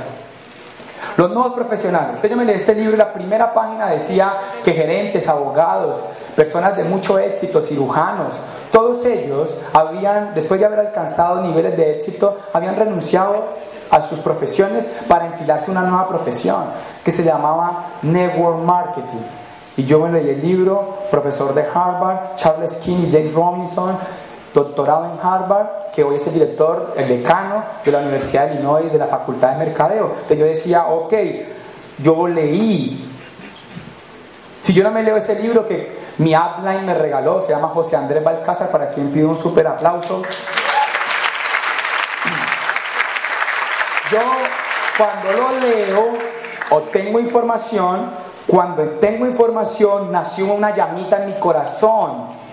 Los nuevos profesionales. Entonces yo me leí este libro y la primera página decía que gerentes, abogados, personas de mucho éxito, cirujanos, todos ellos habían, después de haber alcanzado niveles de éxito, habían renunciado a sus profesiones para enfilarse una nueva profesión que se llamaba Network Marketing. Y yo me leí el libro, profesor de Harvard, Charles King y James Robinson, doctorado en Harvard, que hoy es el director, el decano de la Universidad de Illinois de la Facultad de Mercadeo. Entonces yo decía, ok, yo leí. Si yo no me leo ese libro que mi upline me regaló, se llama José Andrés Balcázar, para quien pido un súper aplauso. Yo cuando lo leo o tengo información, cuando tengo información nació una llamita en mi corazón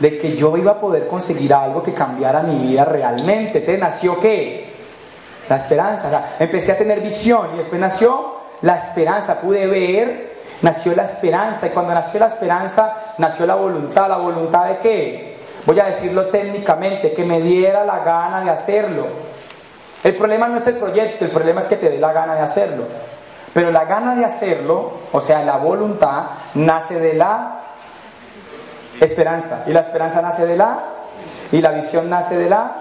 de que yo iba a poder conseguir algo que cambiara mi vida realmente. ¿Te nació qué? La esperanza. empecé a tener visión y después nació la esperanza. Pude ver nació la esperanza y cuando nació la esperanza nació la voluntad. ¿La voluntad de qué? Voy a decirlo técnicamente, que me diera la gana de hacerlo. El problema no es el proyecto, el problema es que te dé la gana de hacerlo. Pero la gana de hacerlo, o sea, la voluntad, nace de la esperanza. Y la esperanza nace de la, y la visión nace de la.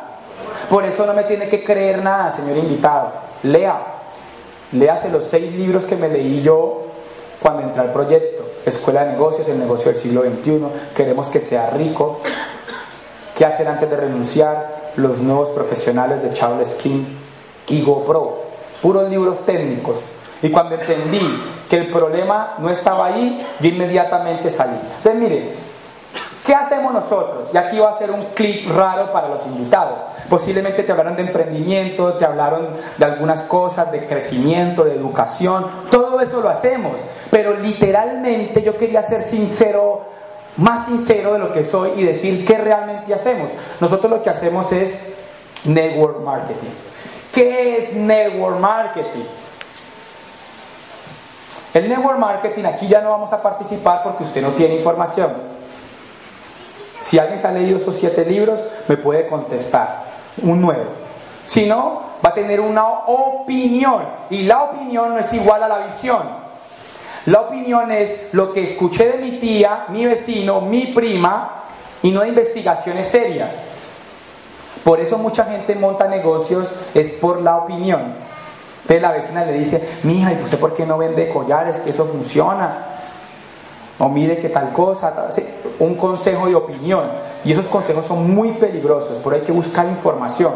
Por eso no me tiene que creer nada, señor invitado. Lea, léase los seis libros que me leí yo cuando entré al proyecto. Escuela de Negocios, el negocio del siglo XXI, queremos que sea rico. ¿Qué hacer antes de renunciar? Los nuevos profesionales de Charles King y GoPro. Puros libros técnicos. Y cuando entendí que el problema no estaba ahí, yo inmediatamente salí. Entonces, mire, ¿Qué hacemos nosotros? Y aquí va a ser un clic raro para los invitados. Posiblemente te hablaron de emprendimiento, te hablaron de algunas cosas, de crecimiento, de educación. Todo eso lo hacemos. Pero literalmente yo quería ser sincero, más sincero de lo que soy y decir qué realmente hacemos. Nosotros lo que hacemos es network marketing. ¿Qué es network marketing? El network marketing aquí ya no vamos a participar porque usted no tiene información. Si alguien se ha leído esos siete libros, me puede contestar un nuevo. Si no, va a tener una opinión. Y la opinión no es igual a la visión. La opinión es lo que escuché de mi tía, mi vecino, mi prima, y no de investigaciones serias. Por eso mucha gente monta negocios, es por la opinión. Entonces la vecina le dice, mija, ¿y usted por qué no vende collares? Que eso funciona o mire que tal cosa, un consejo de opinión. Y esos consejos son muy peligrosos, por hay que buscar información.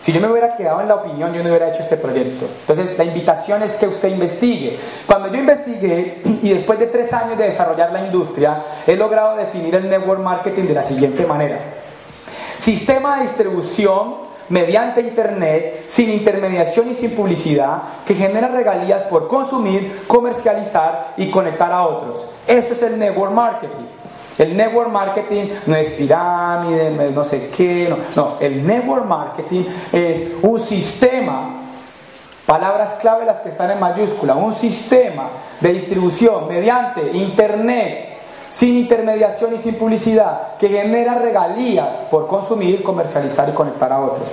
Si yo me hubiera quedado en la opinión, yo no hubiera hecho este proyecto. Entonces, la invitación es que usted investigue. Cuando yo investigué, [clears throat] y después de tres años de desarrollar la industria, he logrado definir el network marketing de la siguiente manera. Sistema de distribución mediante Internet, sin intermediación y sin publicidad, que genera regalías por consumir, comercializar y conectar a otros. Eso es el network marketing. El network marketing no es pirámide, no, no sé qué, no. El network marketing es un sistema Palabras clave las que están en mayúscula. Un sistema de distribución mediante Internet sin intermediación y sin publicidad, que genera regalías por consumir, comercializar y conectar a otros.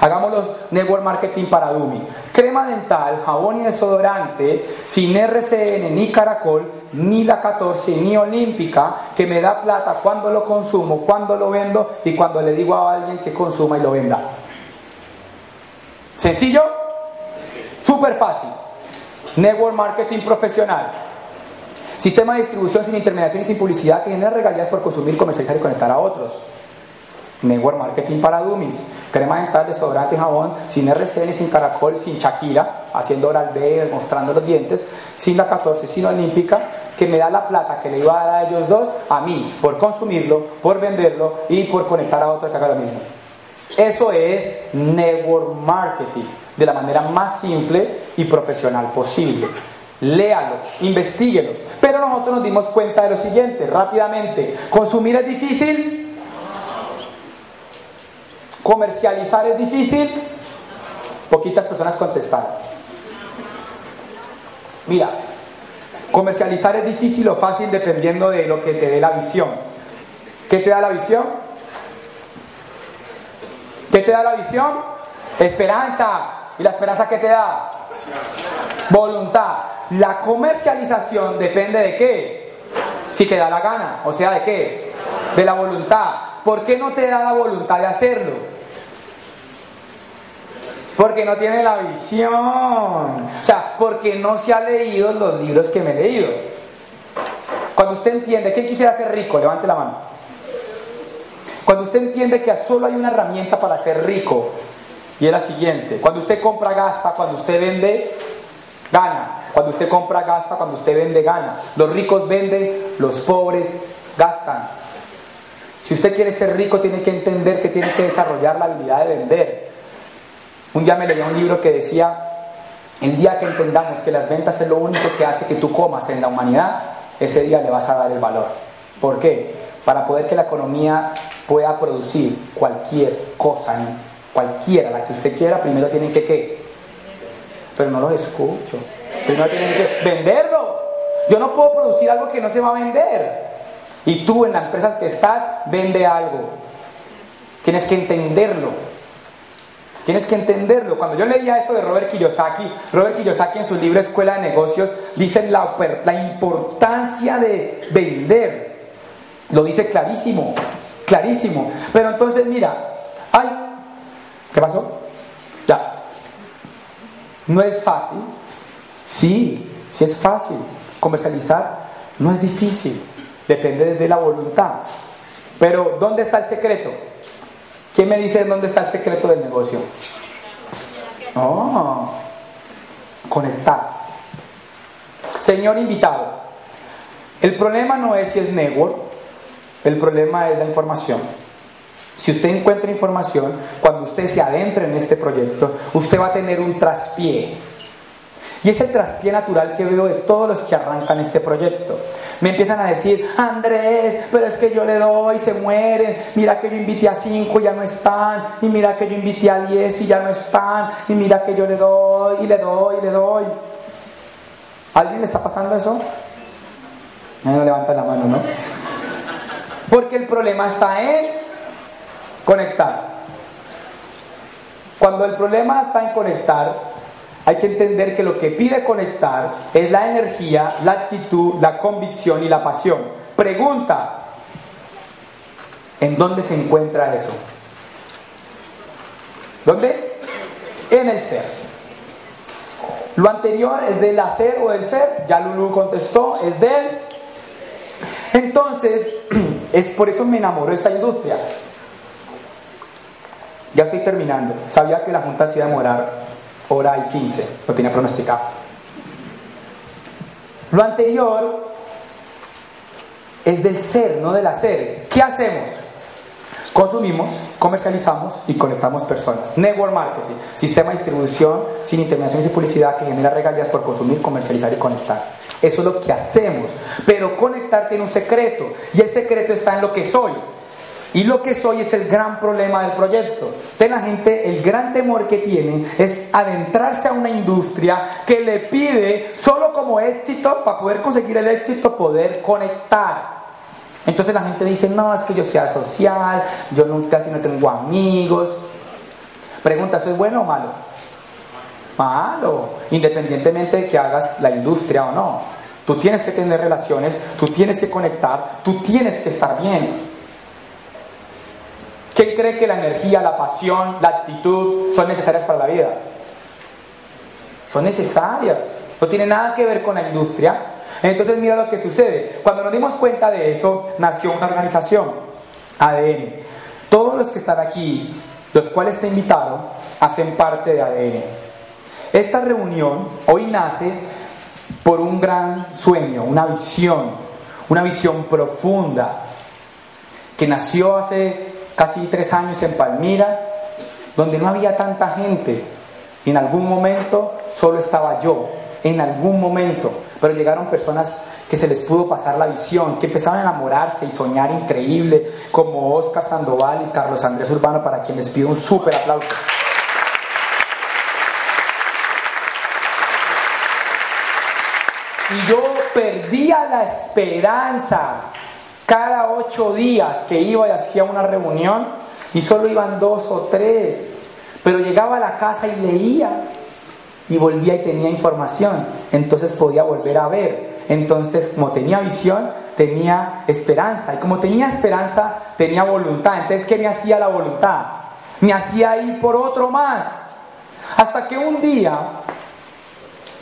Hagamos los network marketing para Dumi. Crema dental, jabón y desodorante, sin RCN, ni Caracol, ni la 14, ni Olímpica, que me da plata cuando lo consumo, cuando lo vendo y cuando le digo a alguien que consuma y lo venda. ¿Sencillo? Súper fácil. Network marketing profesional. Sistema de distribución sin intermediación y sin publicidad que genera regalías por consumir, comercializar y conectar a otros. Network marketing para dummies. Crema dental, desodorante, jabón, sin RCN, sin caracol, sin Shakira, haciendo oral B, mostrando los dientes, sin la 14, sin olímpica, que me da la plata que le iba a dar a ellos dos, a mí, por consumirlo, por venderlo y por conectar a otro que haga lo mismo. Eso es network marketing, de la manera más simple y profesional posible léalo, investiguelo. Pero nosotros nos dimos cuenta de lo siguiente, rápidamente. ¿Consumir es difícil? ¿Comercializar es difícil? Poquitas personas contestaron. Mira, comercializar es difícil o fácil dependiendo de lo que te dé la visión. ¿Qué te da la visión? ¿Qué te da la visión? Esperanza. ¿Y la esperanza qué te da? Voluntad. La comercialización depende de qué? Si te da la gana, o sea, ¿de qué? De la voluntad. ¿Por qué no te da la voluntad de hacerlo? Porque no tiene la visión. O sea, porque no se ha leído los libros que me he leído. Cuando usted entiende, ¿quién quisiera ser rico? Levante la mano. Cuando usted entiende que solo hay una herramienta para ser rico, y es la siguiente, cuando usted compra, gasta, cuando usted vende, gana. Cuando usted compra, gasta. Cuando usted vende, gana. Los ricos venden, los pobres gastan. Si usted quiere ser rico, tiene que entender que tiene que desarrollar la habilidad de vender. Un día me leí un libro que decía, el día que entendamos que las ventas es lo único que hace que tú comas en la humanidad, ese día le vas a dar el valor. ¿Por qué? Para poder que la economía pueda producir cualquier cosa, cualquiera, la que usted quiera, primero tienen que qué? Pero no los escucho. Primero tienen que venderlo. Yo no puedo producir algo que no se va a vender. Y tú en la empresa que estás, vende algo. Tienes que entenderlo. Tienes que entenderlo. Cuando yo leía eso de Robert Kiyosaki, Robert Kiyosaki en su libro Escuela de Negocios dice la, la importancia de vender. Lo dice clarísimo, clarísimo. Pero entonces mira, ay, ¿qué pasó? Ya. No es fácil, Sí, sí es fácil. Comercializar no es difícil, depende de la voluntad. Pero ¿dónde está el secreto? ¿Quién me dice dónde está el secreto del negocio? Oh, conectar. Señor invitado, el problema no es si es network, el problema es la información. Si usted encuentra información, cuando usted se adentre en este proyecto, usted va a tener un traspié y es el traspié natural que veo de todos los que arrancan este proyecto. Me empiezan a decir, Andrés, pero es que yo le doy, se mueren, mira que yo invité a cinco y ya no están, y mira que yo invité a diez y ya no están, y mira que yo le doy y le doy y le doy. alguien le está pasando eso? No levanta la mano, ¿no? Porque el problema está en conectar. Cuando el problema está en conectar, hay que entender que lo que pide conectar es la energía, la actitud, la convicción y la pasión. Pregunta, ¿en dónde se encuentra eso? ¿Dónde? En el ser. Lo anterior es del hacer o del ser, ya Lulu contestó, es del. Entonces, [clears throat] es por eso me enamoró esta industria. Ya estoy terminando. Sabía que la Junta se iba a demorar hora y 15, lo tenía pronosticado. Lo anterior es del ser, no del hacer. ¿Qué hacemos? Consumimos, comercializamos y conectamos personas. Network marketing, sistema de distribución sin intermediaciones y publicidad que genera regalías por consumir, comercializar y conectar. Eso es lo que hacemos. Pero conectar tiene un secreto y el secreto está en lo que soy. Y lo que soy es el gran problema del proyecto. De la gente, el gran temor que tiene es adentrarse a una industria que le pide solo como éxito, para poder conseguir el éxito, poder conectar. Entonces la gente dice, no, es que yo sea social, yo nunca casi no tengo amigos. Pregunta, ¿soy bueno o malo? Malo, independientemente de que hagas la industria o no. Tú tienes que tener relaciones, tú tienes que conectar, tú tienes que estar bien. ¿Quién cree que la energía, la pasión, la actitud son necesarias para la vida? Son necesarias. No tiene nada que ver con la industria. Entonces mira lo que sucede. Cuando nos dimos cuenta de eso, nació una organización, ADN. Todos los que están aquí, los cuales te invitaron, hacen parte de ADN. Esta reunión hoy nace por un gran sueño, una visión, una visión profunda, que nació hace casi tres años en Palmira, donde no había tanta gente. En algún momento solo estaba yo, en algún momento, pero llegaron personas que se les pudo pasar la visión, que empezaron a enamorarse y soñar increíble, como Oscar Sandoval y Carlos Andrés Urbano, para quien les pido un súper aplauso. Y yo perdía la esperanza cada ocho días que iba y hacía una reunión, y solo iban dos o tres, pero llegaba a la casa y leía, y volvía y tenía información, entonces podía volver a ver. Entonces, como tenía visión, tenía esperanza, y como tenía esperanza, tenía voluntad. Entonces, ¿qué me hacía la voluntad? Me hacía ir por otro más. Hasta que un día,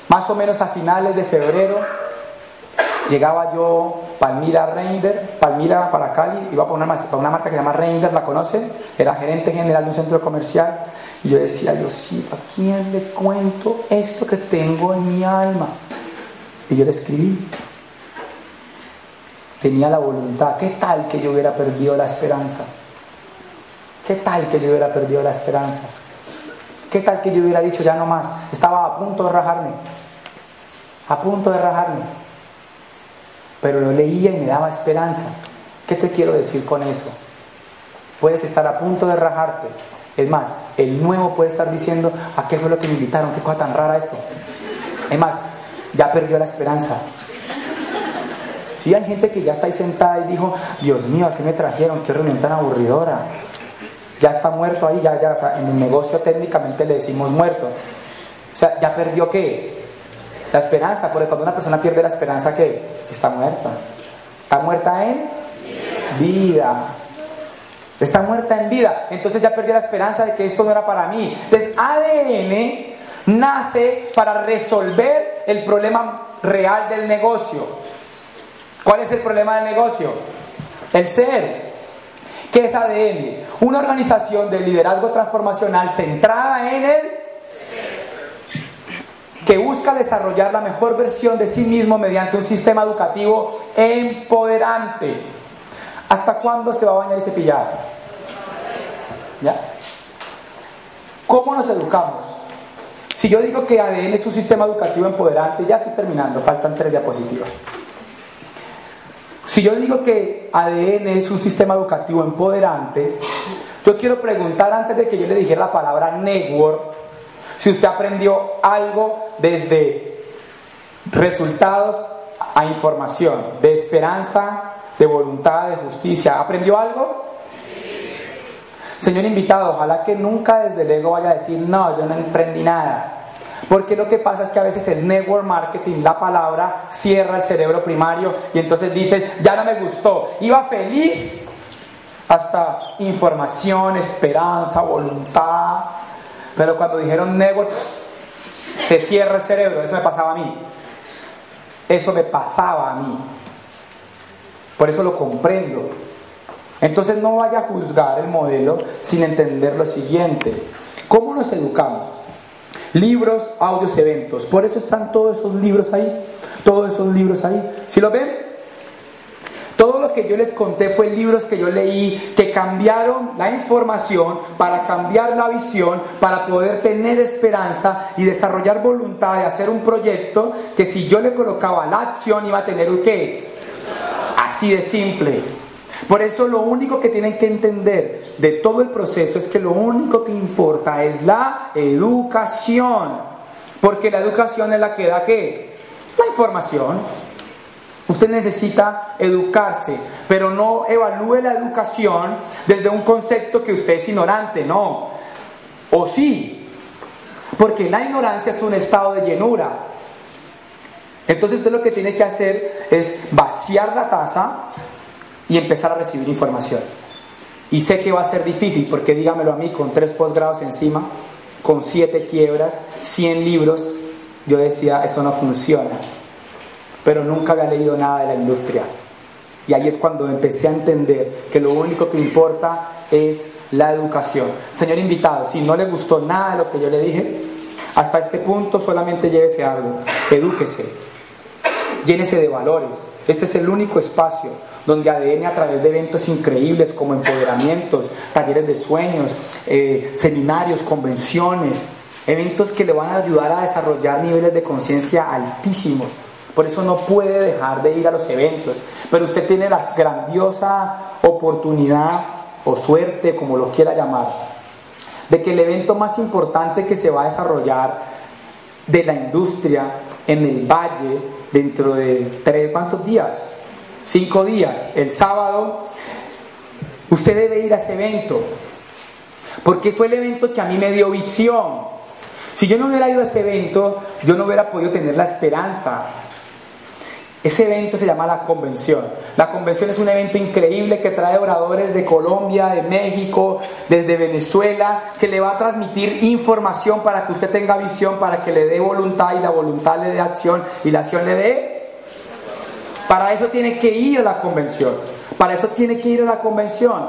más o menos a finales de febrero, llegaba yo Palmira Reinder, Palmira para Cali, iba por una, una marca que se llama Reinder, ¿la conocen? Era gerente general de un centro comercial. Y yo decía, sí, ¿a quién le cuento esto que tengo en mi alma? Y yo le escribí. Tenía la voluntad. ¿Qué tal que yo hubiera perdido la esperanza? ¿Qué tal que yo hubiera perdido la esperanza? ¿Qué tal que yo hubiera dicho ya no más? Estaba a punto de rajarme. A punto de rajarme pero lo leía y me daba esperanza. ¿Qué te quiero decir con eso? Puedes estar a punto de rajarte. Es más, el nuevo puede estar diciendo, ¿a qué fue lo que me invitaron? ¿Qué cosa tan rara esto? Es más, ya perdió la esperanza. Sí, hay gente que ya está ahí sentada y dijo, Dios mío, ¿a qué me trajeron? Qué reunión tan aburridora. Ya está muerto ahí, ya, ya, en el negocio técnicamente le decimos muerto. O sea, ¿ya perdió qué? La esperanza, porque cuando una persona pierde la esperanza, ¿qué? Está muerta. Está muerta en vida. Está muerta en vida. Entonces ya perdió la esperanza de que esto no era para mí. Entonces ADN nace para resolver el problema real del negocio. ¿Cuál es el problema del negocio? El ser. ¿Qué es ADN? Una organización de liderazgo transformacional centrada en el que busca desarrollar la mejor versión de sí mismo mediante un sistema educativo empoderante. ¿Hasta cuándo se va a bañar y cepillar? ¿Ya? ¿Cómo nos educamos? Si yo digo que ADN es un sistema educativo empoderante, ya estoy terminando, faltan tres diapositivas. Si yo digo que ADN es un sistema educativo empoderante, yo quiero preguntar antes de que yo le dijera la palabra network, si usted aprendió algo desde resultados a información, de esperanza, de voluntad, de justicia, ¿aprendió algo? Señor invitado, ojalá que nunca desde el ego vaya a decir, no, yo no emprendí nada. Porque lo que pasa es que a veces el network marketing, la palabra, cierra el cerebro primario y entonces dices, ya no me gustó. Iba feliz hasta información, esperanza, voluntad, pero cuando dijeron network, se cierra el cerebro. Eso me pasaba a mí. Eso me pasaba a mí. Por eso lo comprendo. Entonces no vaya a juzgar el modelo sin entender lo siguiente. ¿Cómo nos educamos? Libros, audios, eventos. Por eso están todos esos libros ahí. Todos esos libros ahí. ¿Sí lo ven? Todo lo que yo les conté fue libros que yo leí que cambiaron la información para cambiar la visión, para poder tener esperanza y desarrollar voluntad de hacer un proyecto que si yo le colocaba la acción iba a tener un qué. Así de simple. Por eso lo único que tienen que entender de todo el proceso es que lo único que importa es la educación. Porque la educación es la que da qué? La información. Usted necesita educarse, pero no evalúe la educación desde un concepto que usted es ignorante, no. O sí, porque la ignorancia es un estado de llenura. Entonces usted lo que tiene que hacer es vaciar la taza y empezar a recibir información. Y sé que va a ser difícil, porque dígamelo a mí, con tres posgrados encima, con siete quiebras, 100 libros, yo decía, eso no funciona. Pero nunca había leído nada de la industria. Y ahí es cuando empecé a entender que lo único que importa es la educación. Señor invitado, si no le gustó nada de lo que yo le dije, hasta este punto solamente llévese algo, edúquese, llénese de valores. Este es el único espacio donde ADN a través de eventos increíbles como empoderamientos, talleres de sueños, eh, seminarios, convenciones, eventos que le van a ayudar a desarrollar niveles de conciencia altísimos. Por eso no puede dejar de ir a los eventos, pero usted tiene la grandiosa oportunidad o suerte, como lo quiera llamar, de que el evento más importante que se va a desarrollar de la industria en el valle dentro de tres, ¿cuántos días? cinco días, el sábado, usted debe ir a ese evento, porque fue el evento que a mí me dio visión. Si yo no hubiera ido a ese evento, yo no hubiera podido tener la esperanza. Ese evento se llama la convención. La convención es un evento increíble que trae oradores de Colombia, de México, desde Venezuela, que le va a transmitir información para que usted tenga visión, para que le dé voluntad y la voluntad le dé acción y la acción le dé para eso tiene que ir a la convención. Para eso tiene que ir a la convención.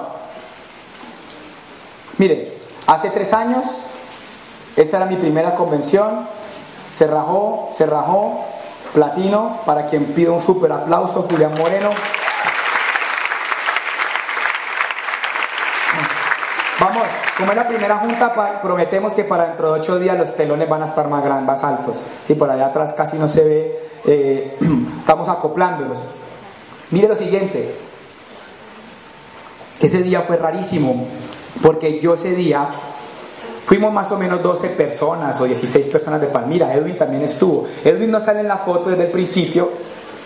Miren, hace tres años, esa era mi primera convención. Se rajó, se rajó, platino, para quien pida un super aplauso, Julián Moreno. Vamos, como es la primera junta, prometemos que para dentro de ocho días los telones van a estar más grandes, más altos. Y por allá atrás casi no se ve, eh, [clears throat] estamos acoplándolos. Mire lo siguiente, ese día fue rarísimo, porque yo ese día fuimos más o menos 12 personas o 16 personas de Palmira, Edwin también estuvo. Edwin no sale en la foto desde el principio,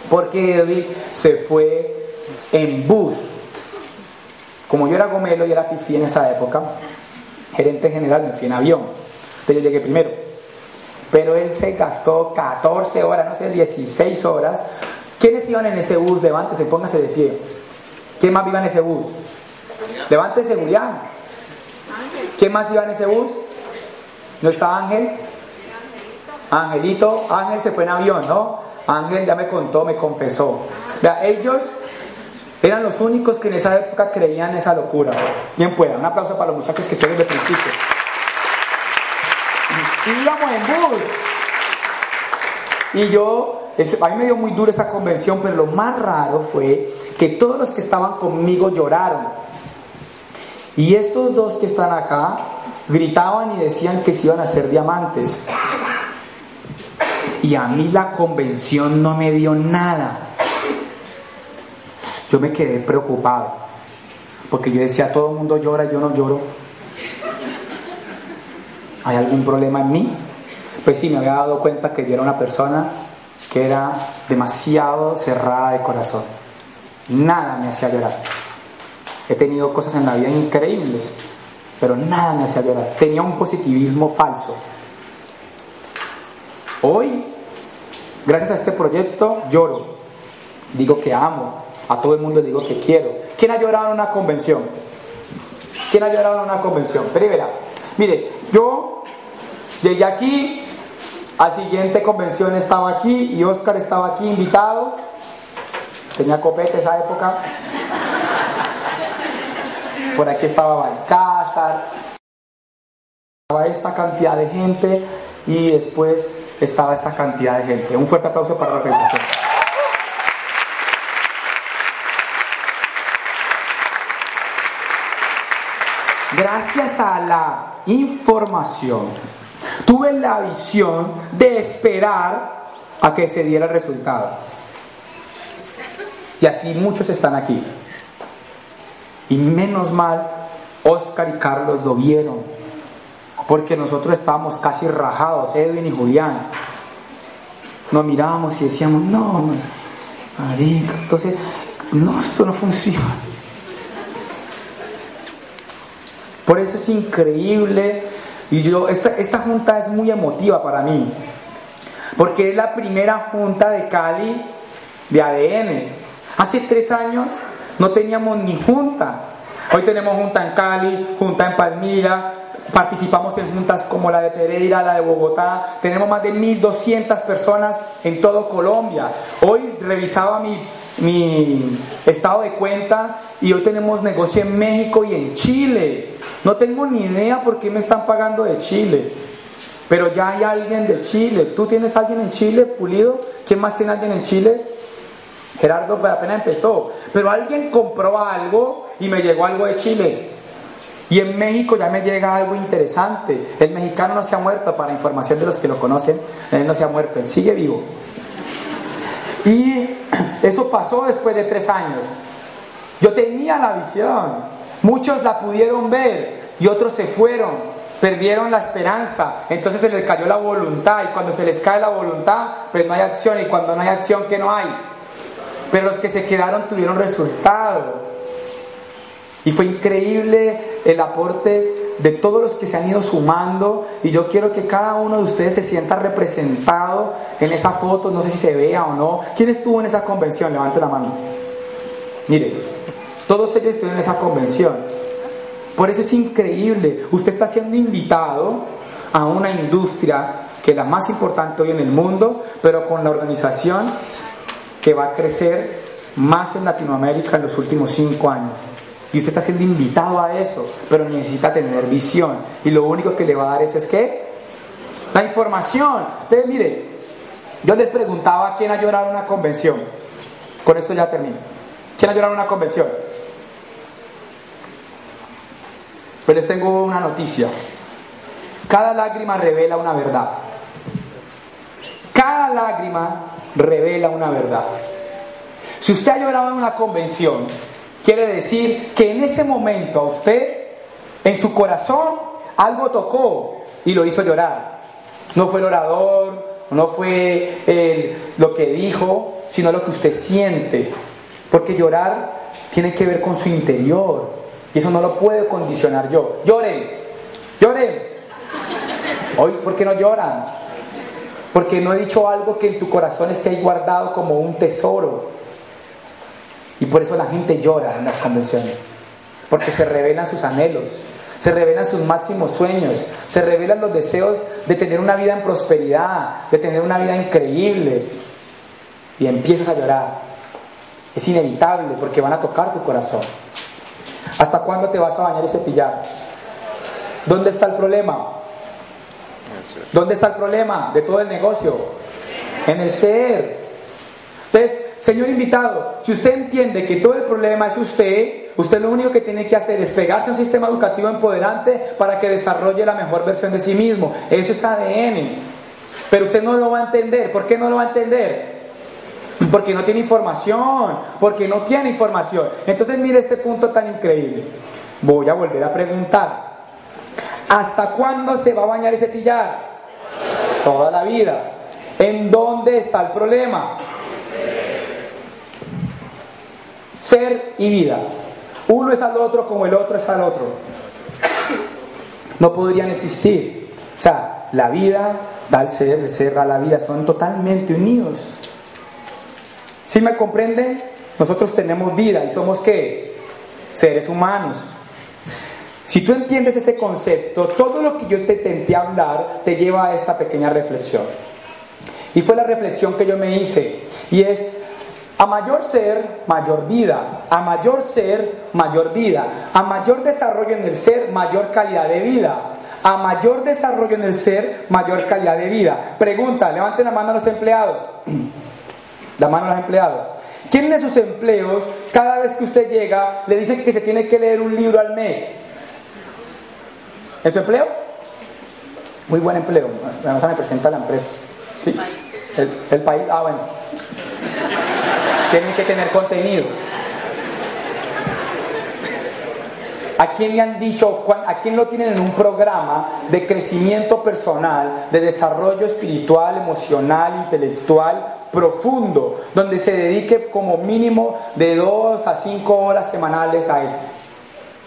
porque Edwin se fue en bus como yo era gomelo y era fifi en esa época, gerente general, me fui en avión. Entonces yo llegué primero. Pero él se gastó 14 horas, no sé, 16 horas. ¿Quiénes iban en ese bus? Levántese, póngase de pie. ¿Quién más iba en ese bus? Levántese, Julián. ¿Quién más iba en ese bus? ¿No estaba Ángel? Angelito, Ángel se fue en avión, ¿no? Ángel ya me contó, me confesó. Vea, ellos eran los únicos que en esa época creían esa locura. Bien pueda, un aplauso para los muchachos que son desde el principio. Íbamos en bus. Y yo, a mí me dio muy duro esa convención, pero lo más raro fue que todos los que estaban conmigo lloraron. Y estos dos que están acá gritaban y decían que se iban a ser diamantes. Y a mí la convención no me dio nada yo me quedé preocupado, porque yo decía, todo el mundo llora, yo no lloro. ¿Hay algún problema en mí? Pues sí, me había dado cuenta que yo era una persona que era demasiado cerrada de corazón. Nada me hacía llorar. He tenido cosas en la vida increíbles, pero nada me hacía llorar. Tenía un positivismo falso. Hoy, gracias a este proyecto, lloro. Digo que amo, a todo el mundo digo que quiero. ¿Quién ha llorado en una convención? ¿Quién ha llorado en una convención? Primera. Mire, yo llegué aquí, a siguiente convención estaba aquí y Oscar estaba aquí invitado. Tenía copete esa época. Por aquí estaba Balcázar. Estaba esta cantidad de gente y después estaba esta cantidad de gente. Un fuerte aplauso para la organización. gracias a la información, tuve la visión de esperar a que se diera el resultado. Y así muchos están aquí. Y menos mal, Oscar y Carlos lo vieron, porque nosotros estábamos casi rajados, Edwin y Julián. Nos mirábamos y decíamos, no, marica, entonces, no, esto no funciona. Por eso es increíble. Y yo, esta, esta junta es muy emotiva para mí. Porque es la primera junta de Cali de ADN. Hace tres años no teníamos ni junta. Hoy tenemos junta en Cali, junta en Palmira, participamos en juntas como la de Pereira, la de Bogotá, tenemos más de 1.200 personas en todo Colombia. Hoy revisaba mi, mi estado de cuenta y hoy tenemos negocio en México y en Chile. No tengo ni idea por qué me están pagando de Chile. Pero ya hay alguien de Chile. ¿Tú tienes alguien en Chile, Pulido? ¿Quién más tiene alguien en Chile? Gerardo apenas empezó. Pero alguien compró algo y me llegó algo de Chile. Y en México ya me llega algo interesante. El mexicano no se ha muerto, para información de los que lo conocen, él no se ha muerto, él sigue vivo. Y eso pasó después de tres años. Yo tenía la visión, muchos la pudieron ver y otros se fueron, perdieron la esperanza, entonces se les cayó la voluntad y cuando se les cae la voluntad, pues no hay acción y cuando no hay acción, ¿qué no hay? Pero los que se quedaron tuvieron resultado. Y fue increíble el aporte de todos los que se han ido sumando y yo quiero que cada uno de ustedes se sienta representado en esa foto, no sé si se vea o no. ¿Quién estuvo en esa convención? Levante la mano. Mire, todos ellos estuvieron en esa convención. Por eso es increíble. Usted está siendo invitado a una industria que es la más importante hoy en el mundo, pero con la organización que va a crecer más en Latinoamérica en los últimos cinco años. Y usted está siendo invitado a eso, pero necesita tener visión. Y lo único que le va a dar eso es que la información. Entonces, mire, yo les preguntaba quién ha llorado en una convención. Con esto ya termino. ¿Quién ha llorado en una convención? Pues les tengo una noticia. Cada lágrima revela una verdad. Cada lágrima revela una verdad. Si usted ha llorado en una convención, Quiere decir que en ese momento a usted, en su corazón, algo tocó y lo hizo llorar. No fue el orador, no fue lo que dijo, sino lo que usted siente. Porque llorar tiene que ver con su interior. Y eso no lo puedo condicionar yo. Lloren, lloren. Hoy, ¿por qué no lloran? Porque no he dicho algo que en tu corazón esté ahí guardado como un tesoro. Y por eso la gente llora en las convenciones, porque se revelan sus anhelos, se revelan sus máximos sueños, se revelan los deseos de tener una vida en prosperidad, de tener una vida increíble. Y empiezas a llorar. Es inevitable porque van a tocar tu corazón. ¿Hasta cuándo te vas a bañar y cepillar? ¿Dónde está el problema? ¿Dónde está el problema de todo el negocio? En el ser. Entonces, Señor invitado, si usted entiende que todo el problema es usted, usted lo único que tiene que hacer es pegarse a un sistema educativo empoderante para que desarrolle la mejor versión de sí mismo. Eso es ADN. Pero usted no lo va a entender. ¿Por qué no lo va a entender? Porque no tiene información, porque no tiene información. Entonces mire este punto tan increíble. Voy a volver a preguntar. ¿Hasta cuándo se va a bañar y cepillar? Toda la vida. ¿En dónde está el problema? Ser y vida. Uno es al otro como el otro es al otro. No podrían existir. O sea, la vida da al ser, el ser da la vida, son totalmente unidos. Si me comprenden? Nosotros tenemos vida y somos qué? Seres humanos. Si tú entiendes ese concepto, todo lo que yo te intenté hablar te lleva a esta pequeña reflexión. Y fue la reflexión que yo me hice. Y es, a mayor ser, mayor vida. A mayor ser, mayor vida. A mayor desarrollo en el ser, mayor calidad de vida. A mayor desarrollo en el ser, mayor calidad de vida. Pregunta, levanten la mano a los empleados. [clears throat] La mano a los empleados. ¿Quién de sus empleos, cada vez que usted llega, le dicen que se tiene que leer un libro al mes? ¿En su empleo? Muy buen empleo. Además me presenta la empresa. ¿Sí? El, el país, ah, bueno tienen que tener contenido. ¿A quién le han dicho, a quién lo tienen en un programa de crecimiento personal, de desarrollo espiritual, emocional, intelectual, profundo, donde se dedique como mínimo de dos a cinco horas semanales a eso?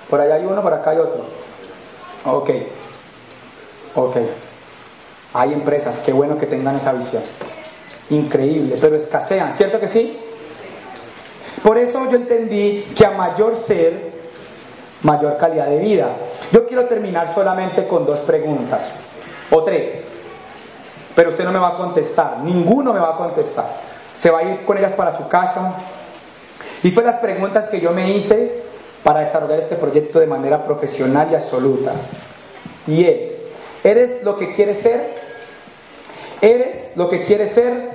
Por allá hay uno, por acá hay otro. Ok, ok. Hay empresas, qué bueno que tengan esa visión. Increíble, pero escasean, ¿cierto que sí? Por eso yo entendí que a mayor ser, mayor calidad de vida. Yo quiero terminar solamente con dos preguntas, o tres, pero usted no me va a contestar, ninguno me va a contestar. Se va a ir con ellas para su casa. Y fue las preguntas que yo me hice para desarrollar este proyecto de manera profesional y absoluta. Y es, ¿eres lo que quieres ser? ¿Eres lo que quieres ser?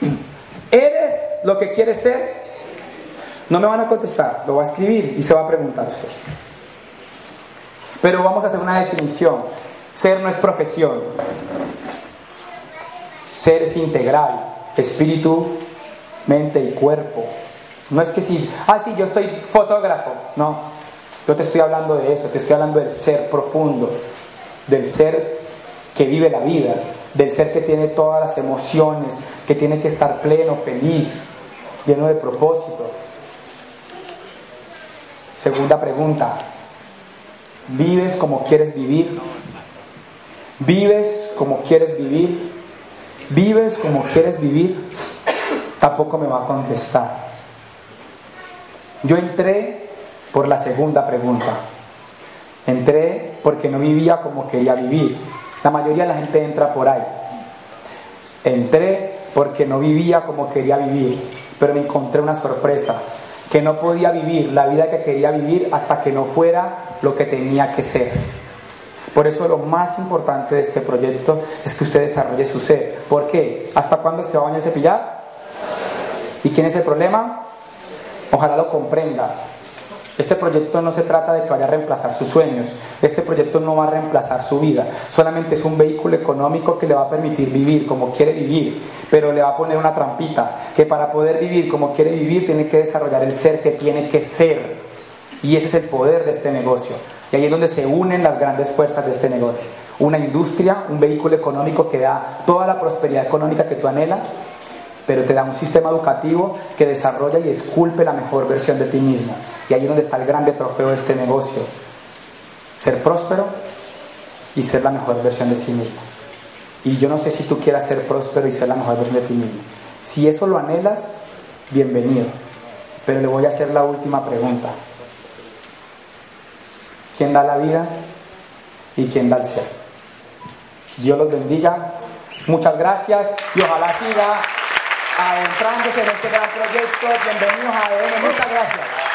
[clears throat] ¿Eres lo que quieres ser? No me van a contestar, lo va a escribir y se va a preguntar. Pero vamos a hacer una definición. Ser no es profesión. Ser es integral, espíritu, mente y cuerpo. No es que si, ah, sí, yo soy fotógrafo. No, yo te estoy hablando de eso, te estoy hablando del ser profundo, del ser que vive la vida, del ser que tiene todas las emociones, que tiene que estar pleno, feliz, lleno de propósito. Segunda pregunta, ¿vives como quieres vivir? ¿Vives como quieres vivir? ¿Vives como quieres vivir? Tampoco me va a contestar. Yo entré por la segunda pregunta. Entré porque no vivía como quería vivir. La mayoría de la gente entra por ahí. Entré porque no vivía como quería vivir, pero me encontré una sorpresa, que no podía vivir la vida que quería vivir hasta que no fuera lo que tenía que ser. Por eso lo más importante de este proyecto es que usted desarrolle su ser. ¿Por qué? ¿Hasta cuándo se va a bañar y cepillar? ¿Y quién es el problema? Ojalá lo comprenda. Este proyecto no se trata de que vaya a reemplazar sus sueños, este proyecto no va a reemplazar su vida, solamente es un vehículo económico que le va a permitir vivir como quiere vivir, pero le va a poner una trampita, que para poder vivir como quiere vivir tiene que desarrollar el ser que tiene que ser. Y ese es el poder de este negocio. Y ahí es donde se unen las grandes fuerzas de este negocio. Una industria, un vehículo económico que da toda la prosperidad económica que tú anhelas, pero te da un sistema educativo que desarrolla y esculpe la mejor versión de ti mismo. Y ahí es donde está el grande trofeo de este negocio. Ser próspero y ser la mejor versión de sí mismo. Y yo no sé si tú quieras ser próspero y ser la mejor versión de ti mismo. Si eso lo anhelas, bienvenido. Pero le voy a hacer la última pregunta. ¿Quién da la vida y quién da el ser? Dios los bendiga. Muchas gracias y ojalá siga adentrándose en este gran proyecto. Bienvenidos a ADN. Muchas gracias.